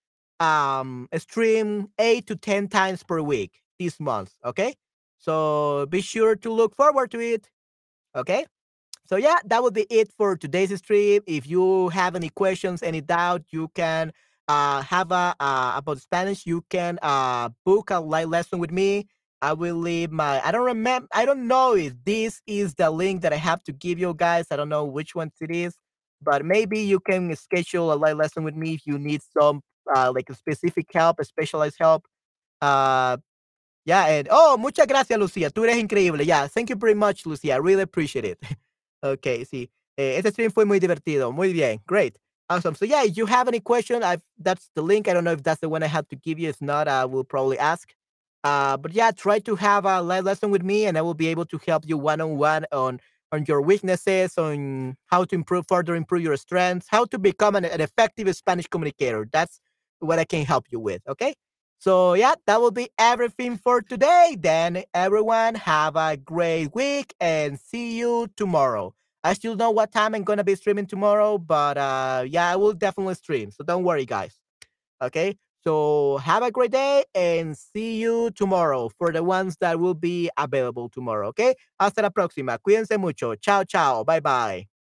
um stream eight to ten times per week this month. Okay, so be sure to look forward to it. Okay. So yeah, that would be it for today's stream. If you have any questions, any doubt, you can uh, have a uh, about Spanish. You can uh, book a live lesson with me. I will leave my. I don't remember. I don't know if this is the link that I have to give you guys. I don't know which one it is, but maybe you can schedule a live lesson with me if you need some uh, like a specific help, a specialized help. Uh, yeah, and oh, muchas gracias, Lucia. Tú eres increíble. Yeah, thank you very much, Lucia. I really appreciate it. [LAUGHS] Ok, sí. Eh, este stream fue muy divertido. Muy bien. Great. Awesome. So yeah, if you have any question, I've that's the link. I don't know if that's the one I have to give you. If not, I will probably ask. Uh, but yeah, try to have a live lesson with me, and I will be able to help you one on one on on your weaknesses, on how to improve further, improve your strengths, how to become an, an effective Spanish communicator. That's what I can help you with. Okay. So yeah, that will be everything for today. Then everyone have a great week and see you tomorrow. I still know what time I'm gonna be streaming tomorrow, but uh yeah, I will definitely stream. So don't worry, guys. Okay. So have a great day and see you tomorrow for the ones that will be available tomorrow. Okay. Hasta la próxima. Cuídense mucho. Chao, chao. Bye bye.